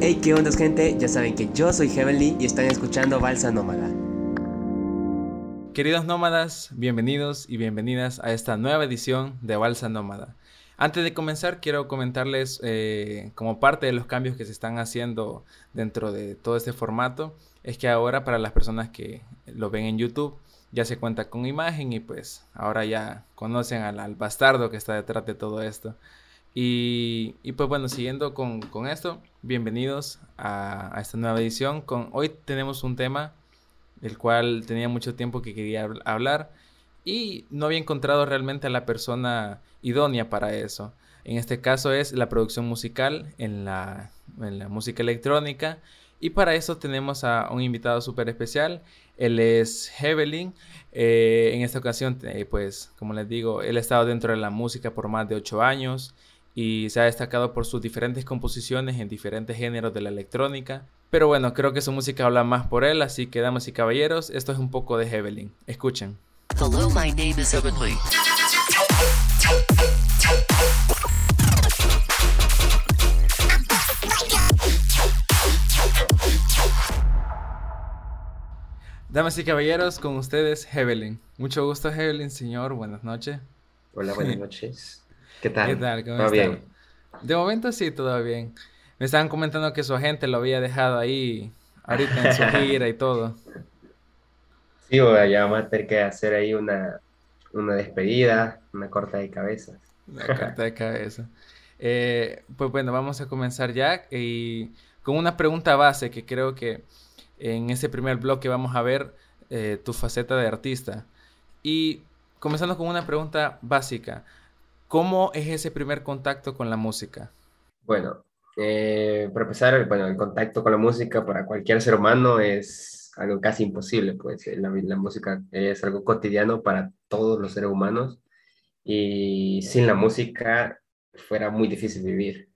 Hey, ¿qué onda gente? Ya saben que yo soy Heavenly y están escuchando Balsa Nómada. Queridos nómadas, bienvenidos y bienvenidas a esta nueva edición de Balsa Nómada. Antes de comenzar, quiero comentarles eh, como parte de los cambios que se están haciendo dentro de todo este formato, es que ahora para las personas que lo ven en YouTube, ya se cuenta con imagen y pues ahora ya conocen al, bastardo que está detrás de todo esto. Y, pues bueno, siguiendo con, esto, bienvenidos a, esta nueva edición. Con, hoy tenemos un tema del cual tenía mucho tiempo que quería hablar y no había encontrado realmente a la persona idónea para eso. En este caso es la producción musical en la, en la música electrónica y para eso tenemos a un invitado súper especial. Él es Hevelin. Eh, en esta ocasión, eh, pues, como les digo, él ha estado dentro de la música por más de ocho años y se ha destacado por sus diferentes composiciones en diferentes géneros de la electrónica. Pero bueno, creo que su música habla más por él, así que damas y caballeros, esto es un poco de Hevelin. Escuchen. Hello, my name is Heavenly. Damas y caballeros, con ustedes, Hevelin. Mucho gusto, Hevelin, señor. Buenas noches. Hola, buenas noches. ¿Qué tal? ¿Qué tal? ¿Cómo ¿Todo bien? De momento sí, todo bien. Me estaban comentando que su agente lo había dejado ahí ahorita en su gira y todo. Sí, ya vamos a tener que hacer ahí una, una despedida, una corta de cabeza. Una corta de cabeza. Eh, pues bueno, vamos a comenzar ya y con una pregunta base que creo que en ese primer bloque vamos a ver eh, tu faceta de artista. Y comenzando con una pregunta básica, ¿cómo es ese primer contacto con la música? Bueno, eh, para empezar, bueno, el contacto con la música para cualquier ser humano es algo casi imposible, pues eh, la, la música es algo cotidiano para todos los seres humanos y sin la música fuera muy difícil vivir.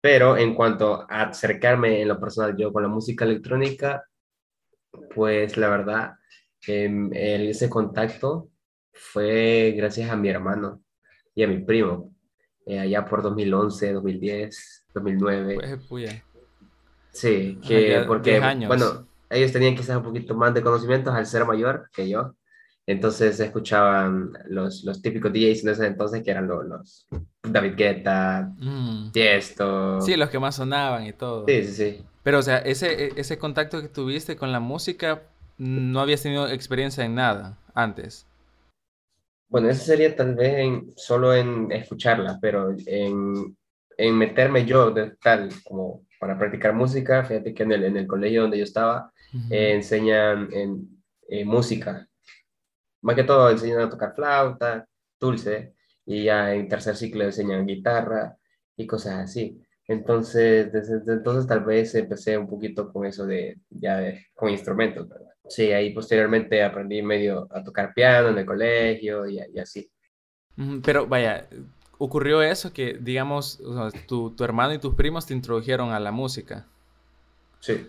Pero en cuanto a acercarme en lo personal yo con la música electrónica, pues la verdad, eh, ese contacto fue gracias a mi hermano y a mi primo, eh, allá por 2011, 2010, 2009. Pues, sí, que porque, bueno, ellos tenían quizás un poquito más de conocimientos al ser mayor que yo. Entonces escuchaban los, los típicos DJs en ese entonces que eran los, los David Guetta, mm. Tiesto. Sí, los que más sonaban y todo. Sí, sí, sí. Pero, o sea, ese, e, ese contacto que tuviste con la música, no habías tenido experiencia en nada antes. Bueno, eso sería tal vez en, solo en escucharla, pero en, en meterme yo de tal como para practicar música, fíjate que en el, en el colegio donde yo estaba, eh, enseñan en, eh, música más que todo enseñan a tocar flauta, dulce, y ya en tercer ciclo enseñan guitarra y cosas así. Entonces, desde, entonces tal vez empecé un poquito con eso de, ya de, con instrumentos, ¿verdad? Sí, ahí posteriormente aprendí medio a tocar piano en el colegio y, así. Pero vaya, ocurrió eso que, digamos, tu, tu, hermano y tus primos te introdujeron a la música. Sí.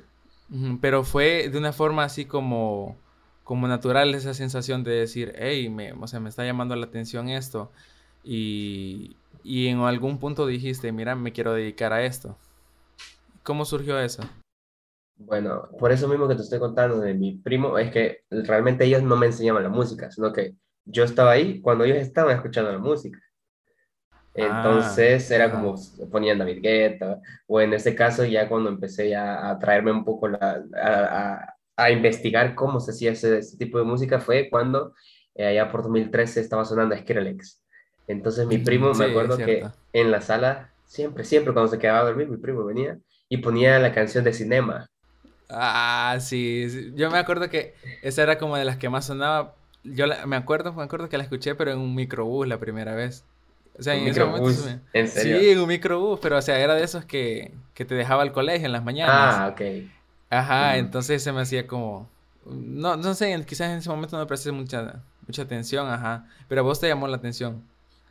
Pero fue de una forma así como como natural esa sensación de decir, hey, me, o sea, me está llamando la atención esto. Y, y en algún punto dijiste, mira, me quiero dedicar a esto. ¿Cómo surgió eso? Bueno, por eso mismo que te estoy contando de mi primo, es que realmente ellos no me enseñaban la música, sino que yo estaba ahí cuando ellos estaban escuchando la música. Entonces era como ponían David Guetta, o en este caso ya cuando empecé ya a traerme un poco la, a, a investigar cómo se hacía ese, tipo de música fue cuando eh, allá por 2013 estaba sonando Skrillex. Entonces mi primo, me acuerdo que en la sala, siempre, siempre cuando se quedaba a dormir, mi primo venía y ponía la canción de Cinema. Ah, sí, yo me acuerdo que esa era como de las que más sonaba. Yo me acuerdo, me acuerdo que la escuché, pero en un microbús la primera vez. O sea, en ese momento. ¿En serio? Sí, en un microbús, pero o sea, era de esos que, que te dejaba al colegio en las mañanas. Ah, ok. Ajá, entonces se me hacía como... No, no sé, quizás en ese momento no me presté mucha, mucha atención, ajá. Pero a vos te llamó la atención.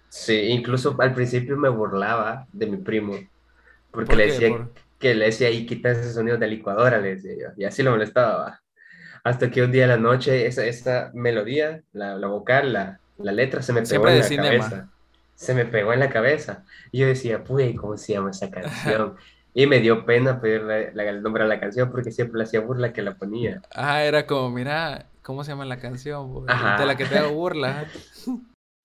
Sí, incluso al principio me burlaba de mi primo. Porque le decía que le decía, y quita ese sonido de licuadora, le decía yo. Y así lo molestaba. Hasta que un día en la noche, esa, esa melodía, la, la vocal, la, la, letra se me pegó en la cabeza. Se me pegó en la cabeza. Y yo decía, pues, ¿cómo se llama esa canción? Y me dio pena pedirle el nombre a la canción porque siempre le hacía burla que la ponía. Ah, era como, mira, ¿cómo se llama la canción? De la que te hago burla.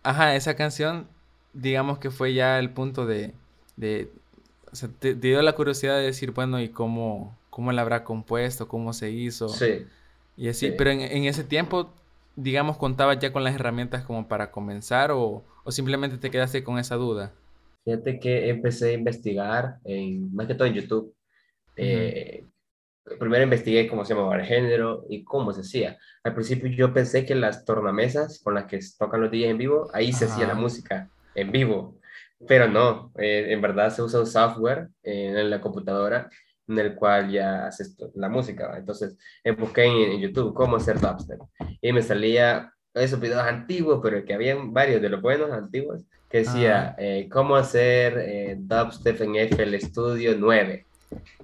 Ajá, esa canción, digamos que fue ya el punto de, de o sea, te, dio la curiosidad de decir, bueno, ¿y cómo, cómo la habrá compuesto? ¿Cómo se hizo? Sí. Y así, pero en, en, ese tiempo, digamos, contabas ya con las herramientas como para comenzar o, o simplemente te quedaste con esa duda. Fíjate que empecé a investigar, en, más que todo en YouTube. Eh, primero investigué cómo se llamaba el género y cómo se hacía. Al principio yo pensé que las tornamesas con las que tocan los DJs en vivo, ahí se hacía la música en vivo. Pero no, eh, en verdad se usa un software en la computadora en el cual ya haces la música. Entonces busqué en, en, YouTube cómo hacer dubstep y me salía esos videos antiguos, pero que habían varios de los buenos antiguos que decía, eh, ¿cómo hacer eh, dubstep en FL Studio 9?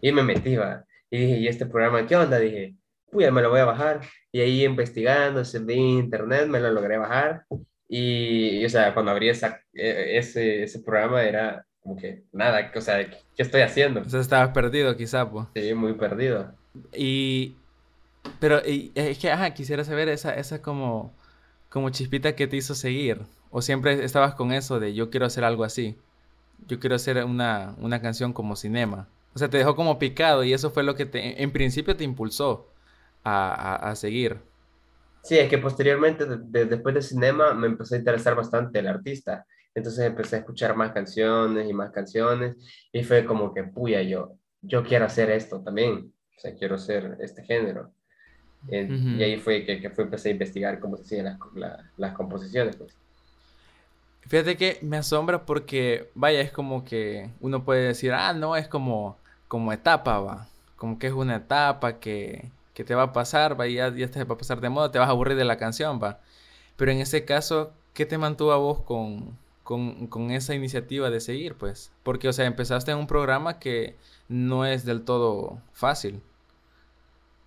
Y me metí, va. Y dije, ¿y este programa qué onda? Dije, pues me lo voy a bajar. Y ahí investigando, se vi internet, me lo logré bajar. Y, o sea, cuando abrí esa, e, ese, ese programa era como que nada, o sea, ¿qué estoy haciendo? Sea, estabas perdido quizá, pues. Sí, muy perdido. Y, pero es que, ajá, quisiera saber esa, esa como, como chispita que te hizo seguir. ¿O siempre estabas con eso de yo quiero hacer algo así? Yo quiero hacer una, una canción como cinema. O sea, te dejó como picado y eso fue lo que te, en principio te impulsó a, a, seguir. Sí, es que posteriormente, después de cinema, me empezó a interesar bastante el artista. Entonces empecé a escuchar más canciones y más canciones y fue como que, puya, yo, yo quiero hacer esto también. O sea, quiero hacer este género. Y ahí fue que, que fue, empecé a investigar cómo se hacían las, las composiciones. Pues. Fíjate que me asombra porque, vaya, es como que uno puede decir, ah, no, es como, como etapa, va. Como que es una etapa que, que te va a pasar, va, ya, ya te va a pasar de moda, te vas a aburrir de la canción, va. Pero en ese caso, ¿qué te mantuvo a vos con, con, con esa iniciativa de seguir, pues? Porque, o sea, empezaste en un programa que no es del todo fácil.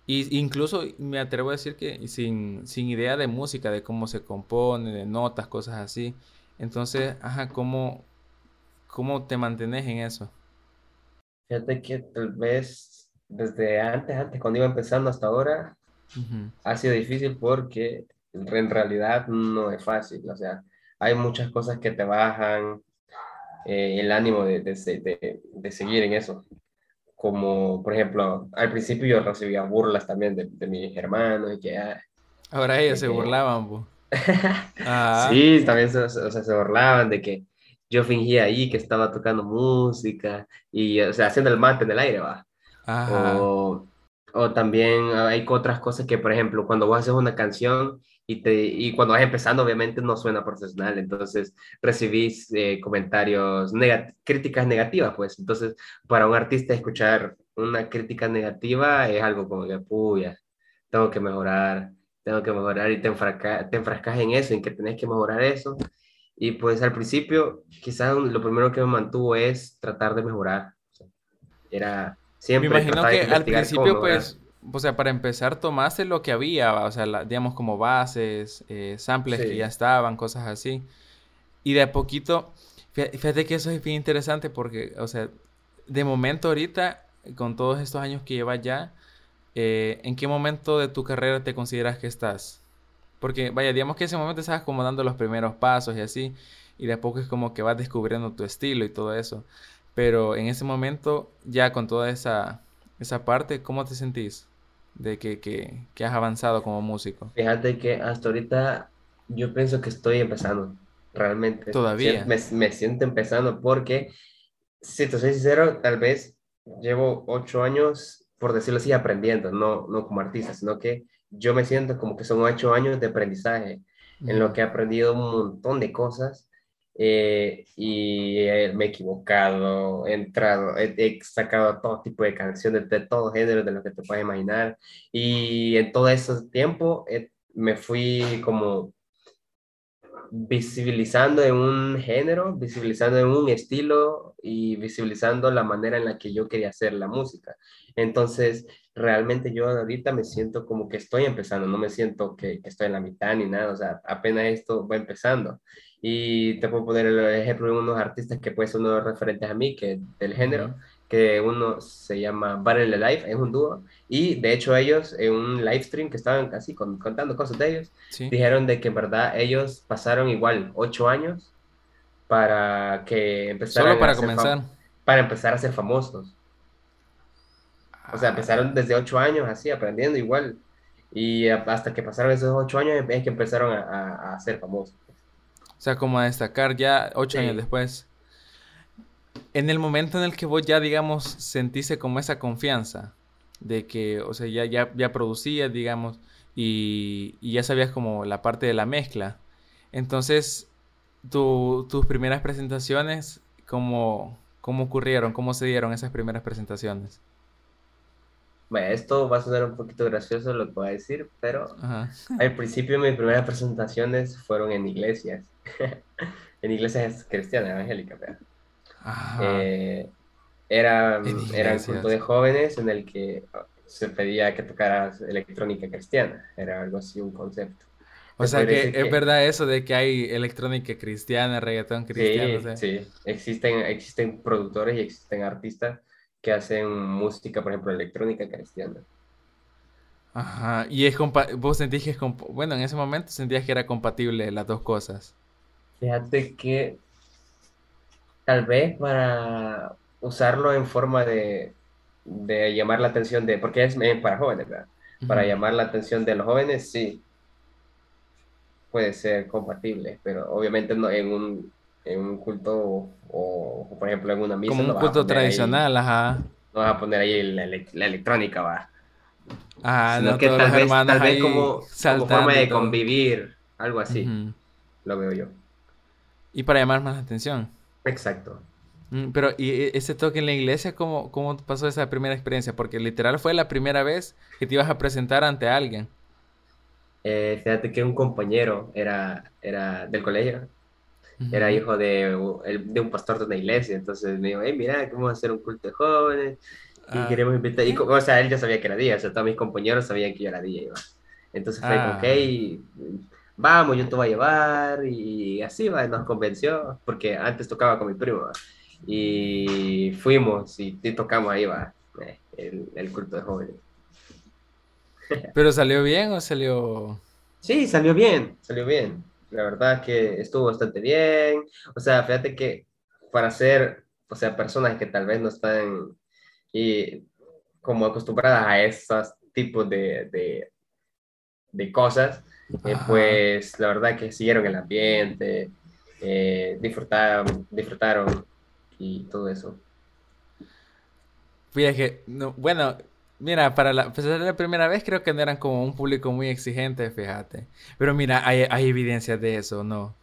Y incluso me atrevo a decir que sin, sin idea de música, de cómo se compone, de notas, cosas así. Entonces, ajá, ¿cómo, cómo te mantienes en eso? Fíjate que tal vez desde antes, antes cuando iba empezando hasta ahora, ha sido difícil porque en realidad no es fácil. O sea, hay muchas cosas que te bajan eh, el ánimo de, de, de, seguir en eso. Como, por ejemplo, al principio yo recibía burlas también de, mis hermanos y que... Ah, Ahora ellos se burlaban, pues. Sí, también se, o sea, se burlaban de que yo fingía ahí que estaba tocando música y, o sea, haciendo el mate en el aire, va. O, o, también hay otras cosas que, por ejemplo, cuando vos haces una canción y, te, y cuando vas empezando, obviamente no suena profesional, entonces recibís eh, comentarios, críticas negativas, pues. Entonces, para un artista escuchar una crítica negativa es algo como que, puya, tengo que mejorar tengo que mejorar y te, enfrascas, te enfrascas en eso, en que tenés que mejorar eso. Y pues al principio, quizás lo primero que me mantuvo es tratar de mejorar. Era siempre. Me imagino que al principio, pues, o sea, para empezar, tomaste lo que había, o sea, digamos como bases, eh, samples que ya estaban, cosas así. Y de a poquito, fíjate que eso es bien interesante porque, o sea, de momento ahorita, con todos estos años que llevas ya, eh, ¿en qué momento de tu carrera te consideras que estás? Porque, vaya, digamos que ese momento estás como dando los primeros pasos y así, y de a poco es como que vas descubriendo tu estilo y todo eso. Pero en ese momento, ya con toda esa, esa parte, ¿cómo te sentís de que, que, que has avanzado como músico? Fíjate que hasta ahorita yo pienso que estoy empezando, realmente. Todavía. Me, me siento empezando porque, si te soy sincero, tal vez llevo ocho años por decirlo así, aprendiendo, no, no como artista, sino que yo me siento como que son ocho años de aprendizaje, en lo que he aprendido un montón de cosas eh, y me he equivocado, he entrado, he, sacado todo tipo de canciones de todo género, de lo que te puedes imaginar, y en todo ese tiempo eh, me fui como visibilizando en un género, visibilizando en un estilo y visibilizando la manera en la que yo quería hacer la música. Entonces, realmente yo ahorita me siento como que estoy empezando, no me siento que, estoy en la mitad ni nada, o sea, apenas esto va empezando. Y te puedo poner el ejemplo de unos artistas que pueden ser unos referentes a mí, que del género, que uno se llama Battle Life, es un dúo, y de hecho ellos en un live stream que estaban así contando cosas de ellos, dijeron de que en verdad ellos pasaron igual ocho años para que empezaran Solo para comenzar. Para empezar a ser famosos. O sea, empezaron desde ocho años así, aprendiendo igual. Y hasta que pasaron esos ocho años es que empezaron a, a, ser famosos. O sea, como a destacar ya ocho años después. En el momento en el que vos ya, digamos, sentiste como esa confianza de que, o sea, ya, ya, ya producías, digamos, y, y, ya sabías como la parte de la mezcla. Entonces, tu, tus primeras presentaciones, ¿cómo, ¿cómo ocurrieron? ¿Cómo se dieron esas primeras presentaciones? Bueno, esto va a sonar un poquito gracioso lo que voy a decir, pero al principio mis primeras presentaciones fueron en iglesias, en iglesias cristianas, evangélicas. Eh, era, era un culto de jóvenes en el que se pedía que tocaras electrónica cristiana, era algo así, un concepto. O sea que, es verdad eso de que hay electrónica cristiana, reggaetón cristiano. Sí, sí. Existen, existen productores y existen artistas que hacen música, por ejemplo, electrónica cristiana. Ajá, y es vos sentís que es, bueno, en ese momento sentías que era compatible las dos cosas. Fíjate que tal vez para usarlo en forma de, de llamar la atención de, porque es para jóvenes, ¿verdad? Para llamar la atención de los jóvenes, sí, puede ser compatible, pero obviamente no en un en un culto o, por ejemplo en una misa. Como un culto tradicional, ajá. No vas a poner ahí la, electrónica, va. Ah, no, que tal vez, tal vez como, forma de convivir, algo así, lo veo yo. Y para llamar más la atención. Exacto. Mm, pero, ¿y e, ese toque en la iglesia, cómo, cómo pasó esa primera experiencia? Porque literal fue la primera vez que te ibas a presentar ante alguien. Eh, fíjate que un compañero era, era del colegio era hijo de, de, un pastor de una iglesia, entonces me dijo, hey, mira, vamos a hacer un culto de jóvenes y ah. queremos invitar, y, o sea, él ya sabía que era día, o sea, todos mis compañeros sabían que yo era día, entonces fue como, ok, ah. vamos, yo te voy a llevar, y así, va, nos convenció, porque antes tocaba con mi primo, y fuimos, y, tocamos ahí, va, eh, el, el culto de jóvenes. ¿Pero salió bien o salió...? Sí, salió bien, salió bien. La verdad que estuvo bastante bien. O sea, fíjate que para ser, o sea, personas que tal vez no están y como acostumbradas a esos tipos de, de, de cosas, eh, pues la verdad que siguieron el ambiente, eh, disfrutaron, disfrutaron y todo eso. Fíjate no, bueno, Mira, para la, pues la primera vez creo que no eran como un público muy exigente, fíjate. Pero mira, hay, hay evidencias de eso, ¿no?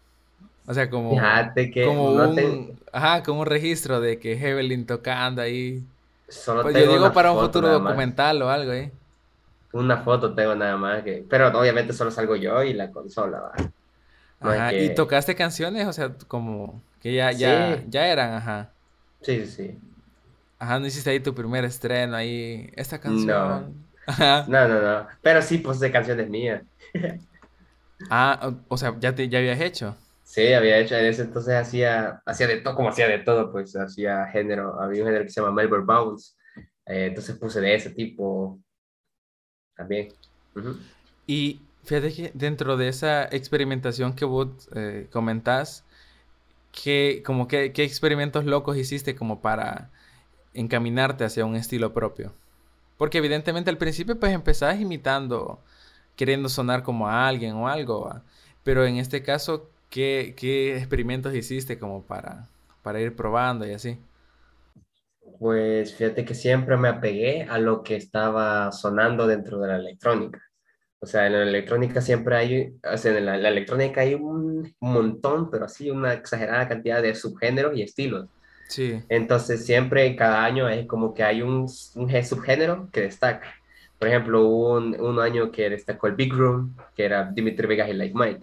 O sea, como, fíjate que como, un, ajá, como un registro de que Evelyn tocando ahí. Solo pues yo digo para un futuro documental o algo, ¿eh? Una foto tengo nada más que... Pero obviamente solo salgo yo y la consola, ¿va? ajá, ¿y tocaste canciones? O sea, como que ya, ya, ya eran, ajá. Sí, sí, sí. Ajá, no hiciste ahí tu primer estreno ahí, esta canción. No, no, no, no. Pero sí de canciones mías. ah, o sea, ya te ya habías hecho. Sí, había hecho, en ese entonces hacía, hacía de todo, como hacía de todo, pues hacía género, había un género que se llama Melbourne Bounce, eh, entonces puse de ese tipo también. Y fíjate que dentro de esa experimentación que vos eh, comentás, ¿qué, como que, ¿qué experimentos locos hiciste como para encaminarte hacia un estilo propio. Porque evidentemente al principio pues empezabas imitando, queriendo sonar como a alguien o algo, pero en este caso, ¿qué, ¿qué, experimentos hiciste como para, para ir probando y así? Pues fíjate que siempre me apegué a lo que estaba sonando dentro de la electrónica. O sea, en la electrónica siempre hay, o sea, en la, electrónica hay un montón, pero así una exagerada cantidad de subgéneros y estilos. Sí. Entonces siempre, cada año es como que hay un, un subgénero que destaca. Por ejemplo, hubo un, un, año que destacó el Big Room, que era Dimitri Vegas y Like Mike.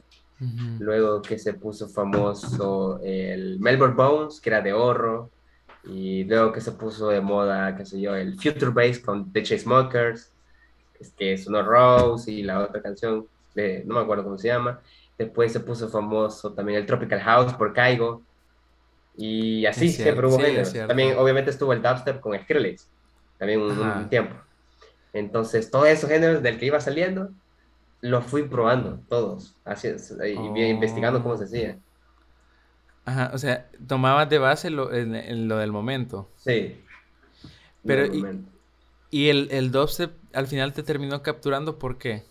Luego que se puso famoso el Melbourne Bones, que era de oro. Y luego que se puso de moda, qué sé yo, el Future Bass con The Chainsmokers, que es uno Rose y la otra canción, de, no me acuerdo cómo se llama. Después se puso famoso también el Tropical House por Caigo Y así Es siempre cierto, hubo sí, géneros. cierto. También, obviamente, estuvo el dubstep con Skrillex, también un, un tiempo. Entonces, todos esos géneros del que iba saliendo, los fui probando, todos, así, y bien investigando cómo se hacía. Ajá, o sea, tomabas de base lo, en- en lo del momento. Sí. Pero, y- momento. Y el, el dubstep al final te terminó capturando, ¿por qué?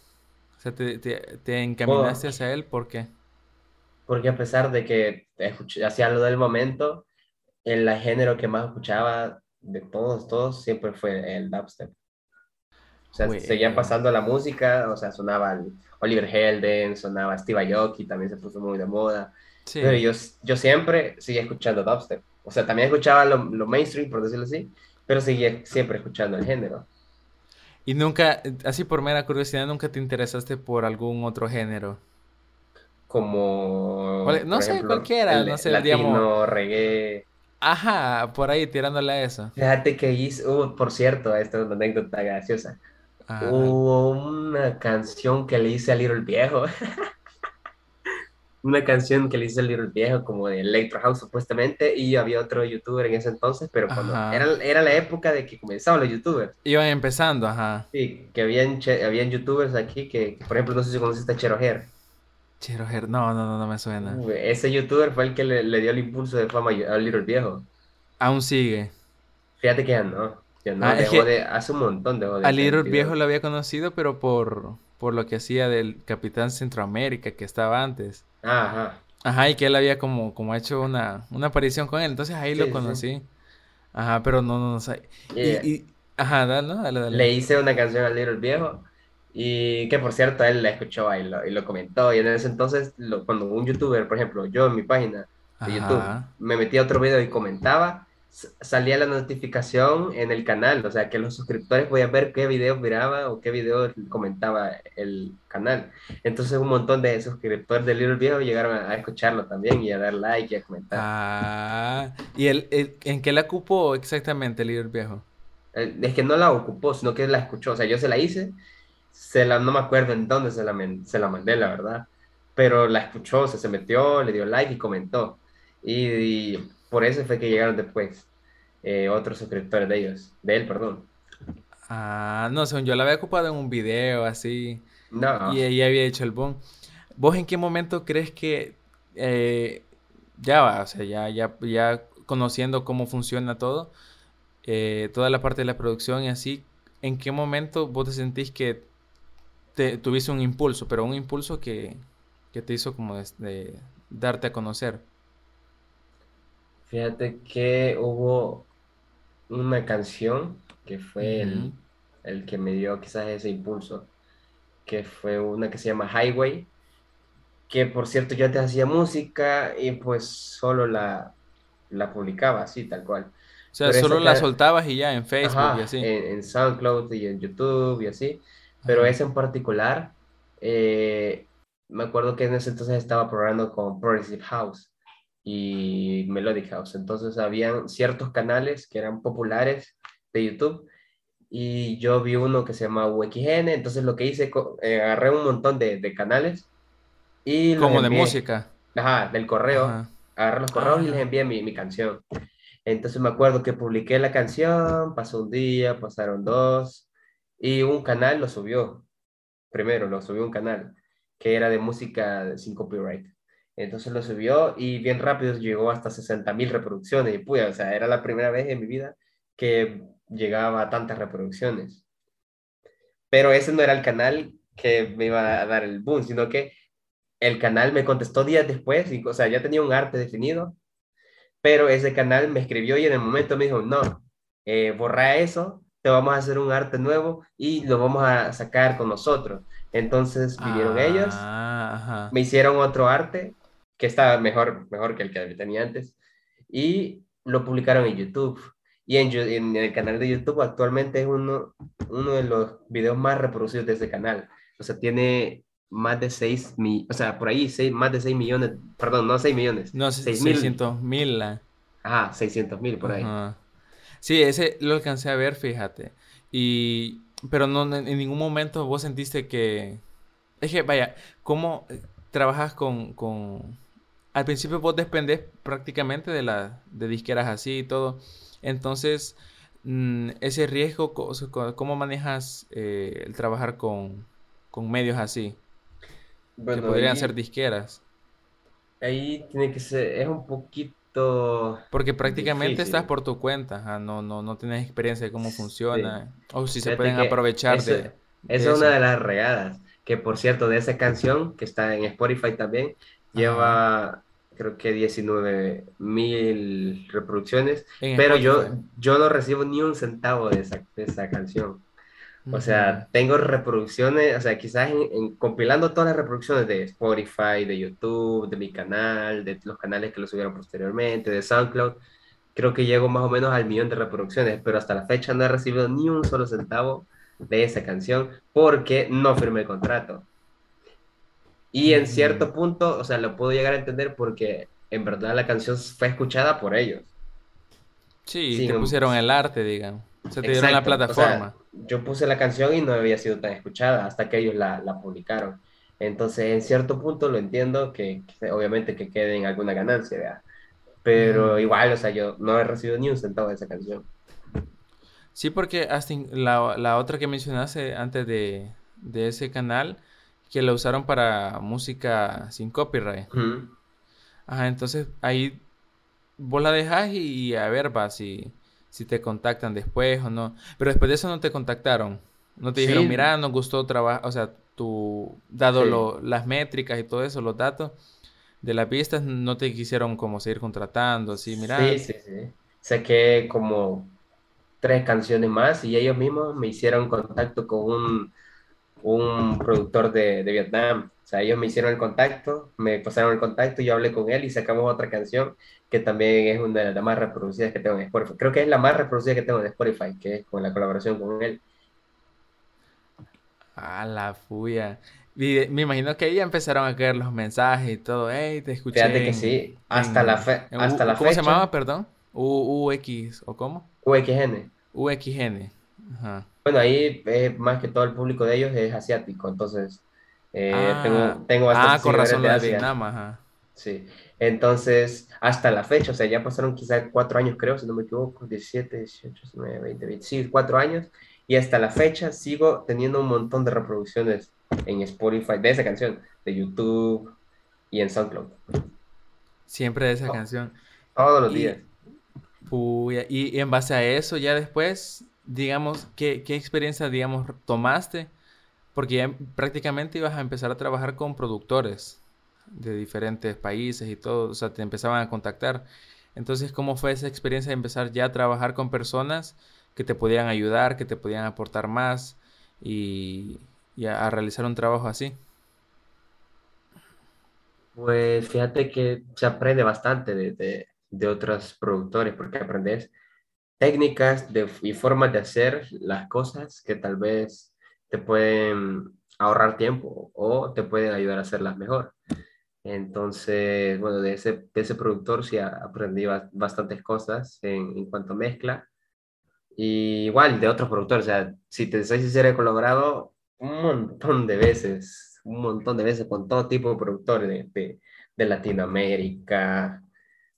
O sea, te, te, te encaminaste Oh. hacia él, ¿por qué? Porque a pesar de que hacía lo del momento, el género que más escuchaba de todos, todos, siempre fue el dubstep. O sea, Güey. seguían pasando la música, o sea, sonaba Oliver Helden, sonaba Steve Aoki, también se puso muy de moda. Sí. Pero yo, yo siempre seguía escuchando dubstep. O sea, también escuchaba lo, lo mainstream, por decirlo así, pero seguía siempre escuchando el género. Y nunca, así por mera curiosidad, nunca te interesaste por algún otro género. Como, no sé, ejemplo, cualquiera, el no sé, latino, digamos- reggae. Ajá, por ahí tirándole a eso. Fíjate que hice, hubo, por cierto, esta es una anécdota graciosa. Ajá. Hubo una canción que le hice a Little Viejo. una canción que le hice a Little Viejo, como de Electro House supuestamente, y había otro youtuber en ese entonces, pero cuando era, era la época de que comenzaban los youtubers. Iban empezando, ajá. Sí, que habían, habían youtubers aquí que, por ejemplo, no sé si conociste a Chero Her. Her- no, no, no, no me suena. Ese youtuber fue el que le, le dio el impulso de fama a Little Viejo. Aún sigue. Fíjate que ya no. Ya no, Ah, es dejó que de, hace un montón de A hacer Little. Viejo lo había conocido, pero por, por lo que hacía del Capitán Centroamérica que estaba antes. Ajá. Ajá, y que él había como, como hecho una, una aparición con él, entonces ahí Sí, lo sí. conocí. Ajá, pero no, no, no sé. Y, Yeah. y- ajá, dale, ¿no? dale, dale. Le hice una canción al Little Viejo y que por cierto él la escuchó y lo, y lo comentó y en ese entonces lo- cuando un youtuber, por ejemplo, yo en mi página de YouTube Ajá. me metía otro video y comentaba, salía la notificación en el canal, o sea que los suscriptores podían ver qué video miraba o qué video comentaba el canal. Entonces un montón de suscriptores de Little Viejo llegaron a, a escucharlo también y a dar like y a comentar. Ah, ¿y el, el- en qué la ocupó exactamente Little Viejo? Eh, Es que no la ocupó, sino que la escuchó. O sea, yo se la hice, se la, no me acuerdo en dónde se la, se la mandé, la verdad. Pero la escuchó, o sea, se metió, le dio like y comentó. Y, y por eso fue que llegaron después eh, otros suscriptores de ellos, de él, perdón. Ah, no, según yo la había ocupado en un video así. No, Y ella había hecho el boom. ¿Vos en qué momento crees que eh, ya va, o sea, ya, ya, ya conociendo cómo funciona todo, eh, toda la parte de la producción y así, ¿en qué momento vos te sentís que te tuviste un impulso, pero un impulso que, que te hizo como de, de darte a conocer? fíjate que hubo una canción que fue el, el que me dio quizás ese impulso, que fue una que se llama Highway, que por cierto yo antes hacía música y pues solo la, la publicaba así, tal cual. O sea, Pero solo la soltabas y ya en Facebook Ajá, y así. En, en SoundCloud y en YouTube y así, pero Ajá. esa en particular, eh, me acuerdo que en ese entonces estaba programando con Progressive House y Melodic House, entonces habían ciertos canales que eran populares de YouTube y yo vi uno que se llama UXN, entonces lo que hice, eh, agarré un montón de, de canales y Como de música. ajá, del correo, Ajá. agarré los correos y Ah. les envié mi, mi canción. Entonces me acuerdo que publiqué la canción, pasó un día, pasaron dos, y un canal lo subió. Primero lo subió un canal que era de música sin copyright. Entonces lo subió y bien rápido llegó hasta 60 mil reproducciones. Y pues, o sea, era la primera vez en mi vida que llegaba a tantas reproducciones. Pero ese no era el canal que me iba a dar el boom, sino que el canal me contestó días después, y, o sea, ya tenía un arte definido, pero ese canal me escribió y en el momento me dijo, no, eh, borra eso, te vamos a hacer un arte nuevo y lo vamos a sacar con nosotros. Entonces vinieron ellos, Ah, ajá. me hicieron otro arte que estaba mejor, mejor que el que tenía antes y lo publicaron en YouTube. Y en, en el canal de YouTube actualmente es uno, uno de los videos más reproducidos de ese canal. O sea, tiene más de 6 millones, o sea, por ahí seis- más de 6 millones, perdón, no 6 millones, No, 6 mil, 600 mil. la- ajá, 600 mil por ahí. Ajá. Sí, ese lo alcancé a ver, fíjate. Y, pero no, en ningún momento vos sentiste que... Es que, vaya, ¿cómo eh, trabajas con, con al principio vos dependés prácticamente de la de disqueras así y todo. Entonces, mm, ese riesgo, ¿cómo manejas eh, el trabajar con, medios así? que podrían ser disqueras. Ahí tiene que ser, es un poquito... Porque prácticamente estás por tu cuenta, no, no, no tienes experiencia de cómo funciona, o si se pueden aprovechar de... Esa es una de las regadas, que por cierto, de esa canción, que está en Spotify también, lleva creo que 19 mil reproducciones, pero yo, yo no recibo ni un centavo de esa, de esa canción. O sea, tengo reproducciones, o sea, quizás en, compilando todas las reproducciones de Spotify, de YouTube, de mi canal, de los canales que lo subieron posteriormente, de SoundCloud, creo que llego más o menos al millón de reproducciones, pero hasta la fecha no he recibido ni un solo centavo de esa canción porque no firmé el contrato. Y en cierto punto, o sea, lo puedo llegar a entender porque en verdad la canción fue escuchada por ellos. Sí, te pusieron el arte, digan. Se te dieron la plataforma. Yo puse la canción y no había sido tan escuchada hasta que ellos la, la publicaron. Entonces, en cierto punto lo entiendo que, obviamente que quede en alguna ganancia, ¿verdad? Pero igual, o sea, yo no he recibido ni un centavo de esa canción. Sí, porque hasta la, la otra que mencionaste antes de, de ese canal, que la usaron para música sin copyright. Ajá, entonces ahí vos la dejas y, a ver, va, si, si te contactan después o no. Pero después de eso no te contactaron. No te dijeron, mira, nos gustó trabajar, o sea, tú, dado las métricas y todo eso, los datos de las pistas, no te quisieron como seguir contratando, así, mira. Sí, sí, sí. Saqué como tres canciones más y ellos mismos me hicieron contacto con un un productor de, de, Vietnam. O sea, ellos me hicieron el contacto, me pasaron el contacto, yo hablé con él y sacamos otra canción que también es una de las más reproducidas que tengo en Spotify. Creo que es la más reproducida que tengo en Spotify, que es con la colaboración con él. Ah, la fuya. Me imagino que ahí ya empezaron a caer los mensajes y todo. Hey, te escuché. Fíjate que sí. Hasta la, fe, hasta la ¿Cómo se llamaba, perdón? UX, ¿o cómo? UXN. UXN. Ajá. Bueno, ahí más que todo el público de ellos es asiático, entonces eh, ah, tengo, tengo Ah, con razón de Vietnam, ajá. Sí, entonces hasta la fecha, o sea, ya pasaron quizás cuatro años, creo, si no me equivoco, 17, 18, 19, 20, 20, sí, cuatro años, y hasta la fecha sigo teniendo un montón de reproducciones en Spotify de esa canción, de YouTube y en SoundCloud. Siempre de esa canción. Todos los días. y, y en base a eso, ya después digamos, ¿qué, qué experiencia, digamos, tomaste? Porque ya prácticamente ibas a empezar a trabajar con productores de diferentes países y todo, o sea, te empezaban a contactar. Entonces, ¿cómo fue esa experiencia de empezar ya a trabajar con personas que te podían ayudar, que te podían aportar más y, a, realizar un trabajo así? Pues fíjate que se aprende bastante de, de, de otros productores, porque aprendes técnicas de, y formas de hacer las cosas que tal vez te pueden ahorrar tiempo o te pueden ayudar a hacerlas mejor. Entonces, bueno, de ese, de ese productor sí aprendí bastantes cosas en, en cuanto a mezcla. Y igual de otros productores, o sea, si te soy sincero, he colaborado un montón de veces, un montón de veces con todo tipo de productores de, de, de Latinoamérica,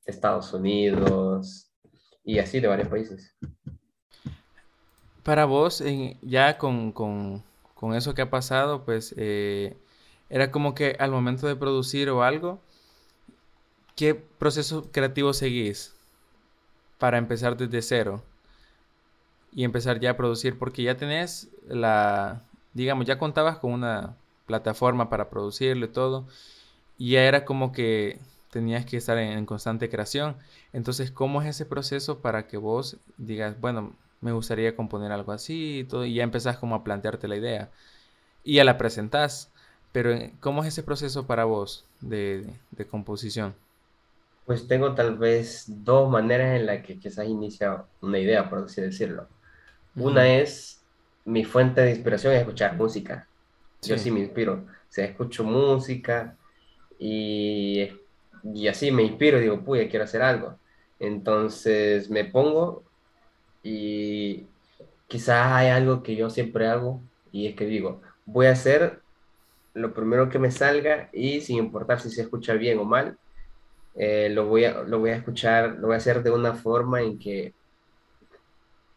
Estados Unidos, y así de varios países. Para vos, ya con, eso que ha pasado, pues eh, era como que al momento de producir o algo, ¿qué proceso creativo seguís para empezar desde cero? Y empezar ya a producir, porque ya tenés la, digamos, ya contabas con una plataforma para producirlo y todo, y ya era como que tenías que estar en, constante creación. Entonces, ¿cómo es ese proceso para que vos digas, bueno, me gustaría componer algo así y todo, y ya empezás como a plantearte la idea y ya la presentás? Pero, eh, ¿cómo es ese proceso para vos de, composición? Pues tengo tal vez dos maneras en las que quizás inicia una idea, por así decirlo. Una es mi fuente de inspiración es escuchar música. Yo sí me inspiro. O sea, escucho música y y así me inspiro, digo, puya, quiero hacer algo. Entonces me pongo y quizás hay algo que yo siempre hago y es que digo, voy a hacer lo primero que me salga y sin importar si se escucha bien o mal, eh, lo, voy a, lo voy a escuchar, lo voy a hacer de una forma en que,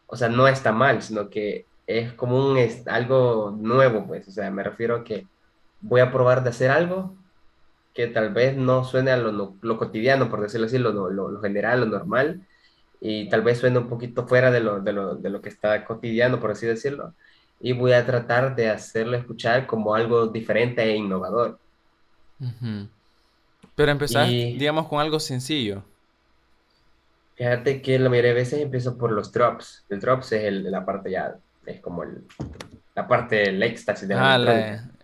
o sea, no está mal, sino que es como un, es, algo nuevo, pues, o sea, me refiero a que voy a probar de hacer algo que tal vez no suene a lo, lo cotidiano, por decirlo así, lo, lo, lo, general, lo normal, y tal vez suene un poquito fuera de lo, de lo, de lo que está cotidiano, por así decirlo, y voy a tratar de hacerlo escuchar como algo diferente e innovador. Pero empezar, digamos, con algo sencillo. Fíjate que la mayoría de veces empiezo por los drops. El drops es el, la parte ya, es como el, la parte del éxtasis de la, ah,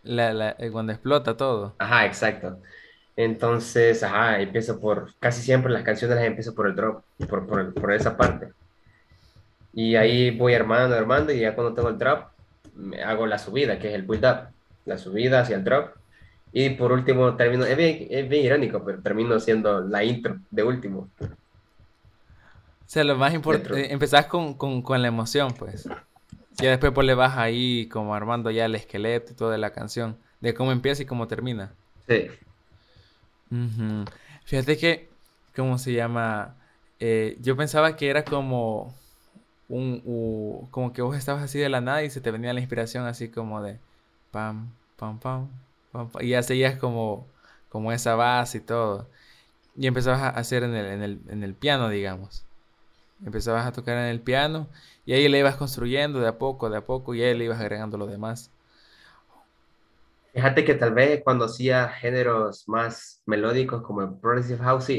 la, la, cuando explota todo. Ajá, exacto. Entonces, ajá, empiezo por, casi siempre las canciones las empiezo por el drop, por, por, por esa parte. Y ahí voy armando, armando, y ya cuando tengo el drop, hago la subida, que es el build up, la subida hacia el drop. Y por último, termino, es bien, es bien irónico, pero termino siendo la intro de último. O sea, lo más importante, empezás con, con, con, la emoción, pues. Y después pues le vas ahí como armando ya el esqueleto y todo de la canción, de cómo empieza y cómo termina. Sí. Fíjate que, ¿cómo se llama? Eh, yo pensaba que era como un, como que vos estabas así de la nada y se te venía la inspiración así como de pam, pam, pam, pam, y ya seguías como, como esa base y todo. Y empezabas a hacer en el, en el, en el piano, digamos. Empezabas a tocar en el piano y ahí le ibas construyendo de a poco, de a poco, y ahí le ibas agregando lo demás. Fíjate que tal vez cuando hacía géneros más melódicos como el Progressive House,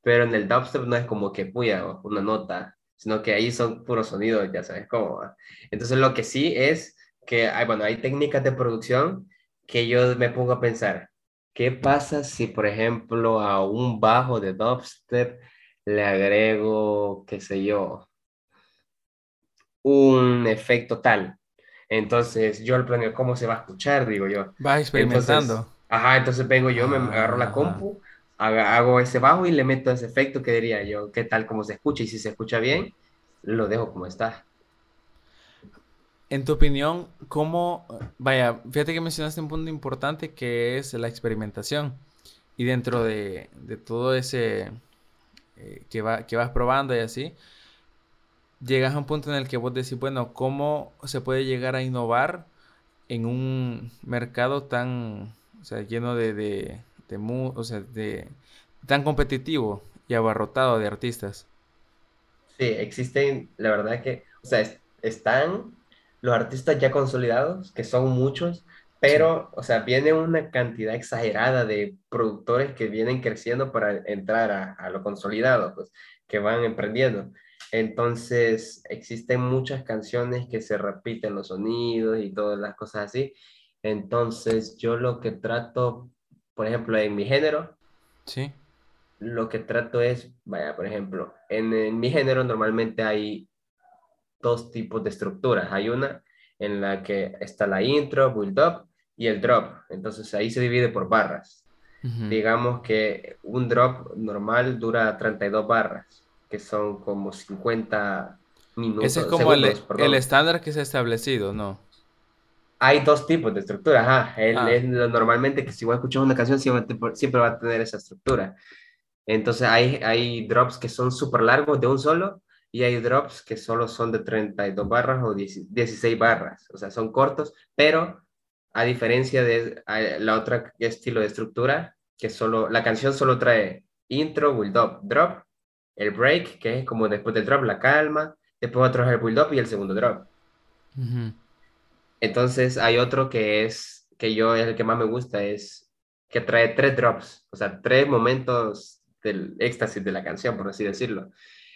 pero en el dubstep no es como que puya una nota, sino que ahí son puros sonidos, ya sabes cómo va. Entonces lo que sí es que hay, bueno, hay técnicas de producción que yo me pongo a pensar, ¿qué pasa si, por ejemplo, a un bajo de dubstep le agrego, qué sé yo, un efecto tal? Entonces yo al planeo cómo se va a escuchar, digo yo. Va experimentando. ajá, entonces vengo yo, me agarro la compu, hago ese bajo y le meto ese efecto que diría yo, qué tal cómo se escucha y si se escucha bien, lo dejo como está. En tu opinión, ¿cómo, vaya, fíjate que mencionaste un punto importante que es la experimentación y dentro de, todo ese eh, que, va, que vas probando y así, llegas a un punto en el que vos decís, bueno, ¿cómo se puede llegar a innovar en un mercado tan, o sea, lleno de, de, de, o sea, de tan competitivo y abarrotado de artistas? Sí, existen, la verdad que, o sea, están los artistas ya consolidados, que son muchos, pero, o sea, viene una cantidad exagerada de productores que vienen creciendo para entrar a, a lo consolidado, pues, que van emprendiendo. Entonces, existen muchas canciones que se repiten los sonidos y todas las cosas así. Entonces, yo lo que trato, por ejemplo, en mi género, sí. lo que trato es, vaya, por ejemplo, en, mi género normalmente hay dos tipos de estructuras. Hay una en la que está la intro, build up y el drop. Entonces, ahí se divide por barras. Digamos que un drop normal dura 32 barras que son como 50 minutos. Ese es como el, el, estándar que se ha establecido, ¿no? Hay dos tipos de estructura, ajá. Ah. es normalmente que si voy a escuchar una canción siempre, va a tener esa estructura. Entonces hay, hay drops que son súper largos de un solo y hay drops que solo son de 32 barras o 16 barras. O sea, son cortos, pero a diferencia de la otra estilo de estructura, que solo, la canción solo trae intro, build up, drop el break, que es como después del drop, la calma, después otro es el build up y el segundo drop. Entonces hay otro que es, que yo es el que más me gusta, es que trae tres drops, o sea, tres momentos del éxtasis de la canción, por así decirlo.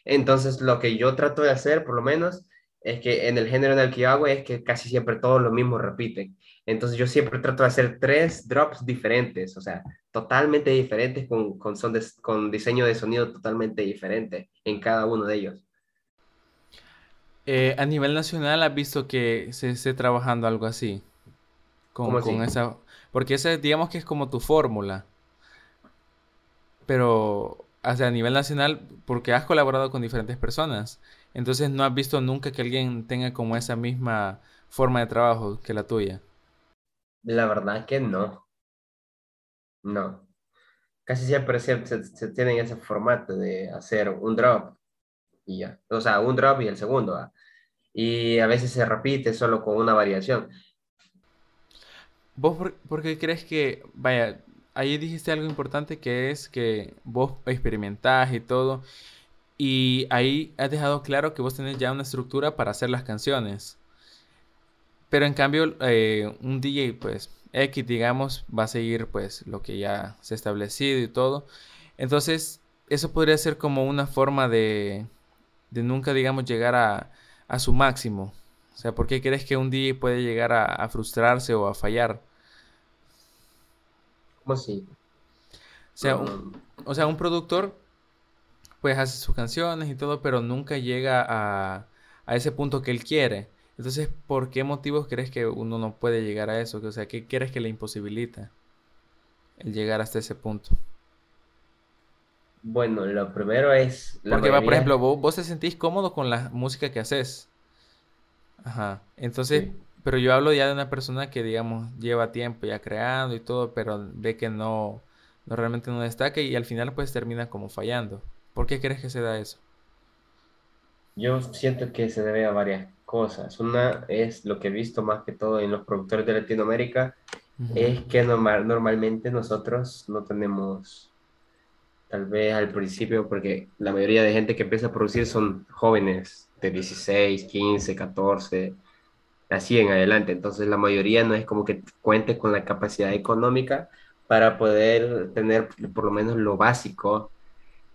Entonces lo que yo trato de hacer, por lo menos, es que en el género en el que yo hago es que casi siempre todos lo mismo repiten. Entonces yo siempre trato de hacer tres drops diferentes, o sea, totalmente diferentes con, con, son con diseño de sonido totalmente diferente en cada uno de ellos. Eh, a nivel nacional, ¿has visto que se esté trabajando algo así? Con, con esa, porque ese, digamos que es como tu fórmula. Pero, a nivel nacional, porque has colaborado con diferentes personas. Entonces, ¿no has visto nunca que alguien tenga como esa misma forma de trabajo que la tuya? La verdad que no. No. casi siempre se, se, tienen ese formato de hacer un drop y ya. O sea, un drop y el segundo. Y a veces se repite solo con una variación. ¿Vos por, qué crees que, vaya, ahí dijiste algo importante que es que vos experimentás y todo, y ahí has dejado claro que vos tenés ya una estructura para hacer las canciones. Pero en cambio, eh, un DJ, pues, X, digamos, va a seguir, pues, lo que ya se ha establecido y todo. Entonces, eso podría ser como una forma de, de nunca, digamos, llegar a, a su máximo. O sea, ¿por qué crees que un DJ puede llegar a, frustrarse o a fallar? ¿Cómo así? O sea, un, o sea, un productor pues hace sus canciones y todo, pero nunca llega a, a ese punto que él quiere. Entonces, ¿por qué motivos crees que uno no puede llegar a eso? O sea, ¿qué crees que le imposibilita el llegar hasta ese punto? Bueno, lo primero es... Porque, va, por ejemplo, vos, te sentís cómodo con la música que haces. Ajá. Entonces, pero yo hablo ya de una persona que, digamos, lleva tiempo ya creando y todo, pero ve que no, no realmente no destaca y al final pues termina como fallando. ¿Por qué crees que se da eso? Yo siento que se debe a varias cosas. Una es lo que he visto más que todo en los productores de Latinoamérica, es que normal, normalmente nosotros no tenemos tal vez al principio, porque la mayoría de gente que empieza a producir son jóvenes de 16, 15, 14, así en adelante. Entonces la mayoría no es como que cuente con la capacidad económica para poder tener por lo menos lo básico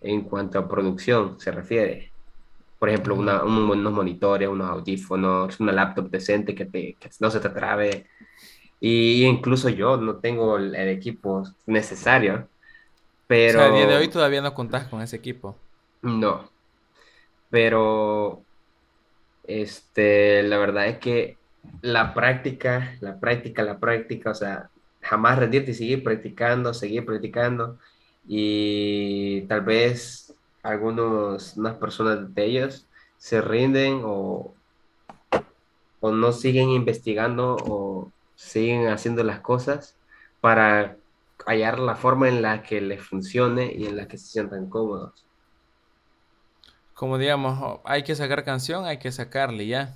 en cuanto a producción se refiere. Por ejemplo, una, unos monitores, unos audífonos, una laptop decente que, te, que no se te trabe. Y incluso yo no tengo el equipo necesario pero... O sea, a día de hoy todavía no contás con ese equipo. No. Pero, este, la verdad es que la práctica, la práctica, la práctica, o sea, jamás rendirte y seguir practicando, seguir practicando. Y tal vez algunos, unas personas de ellos se rinden o, o no siguen investigando o siguen haciendo las cosas para hallar la forma en la que les funcione y en la que se sientan cómodos. Como digamos, hay que sacar canción, hay que sacarle ya.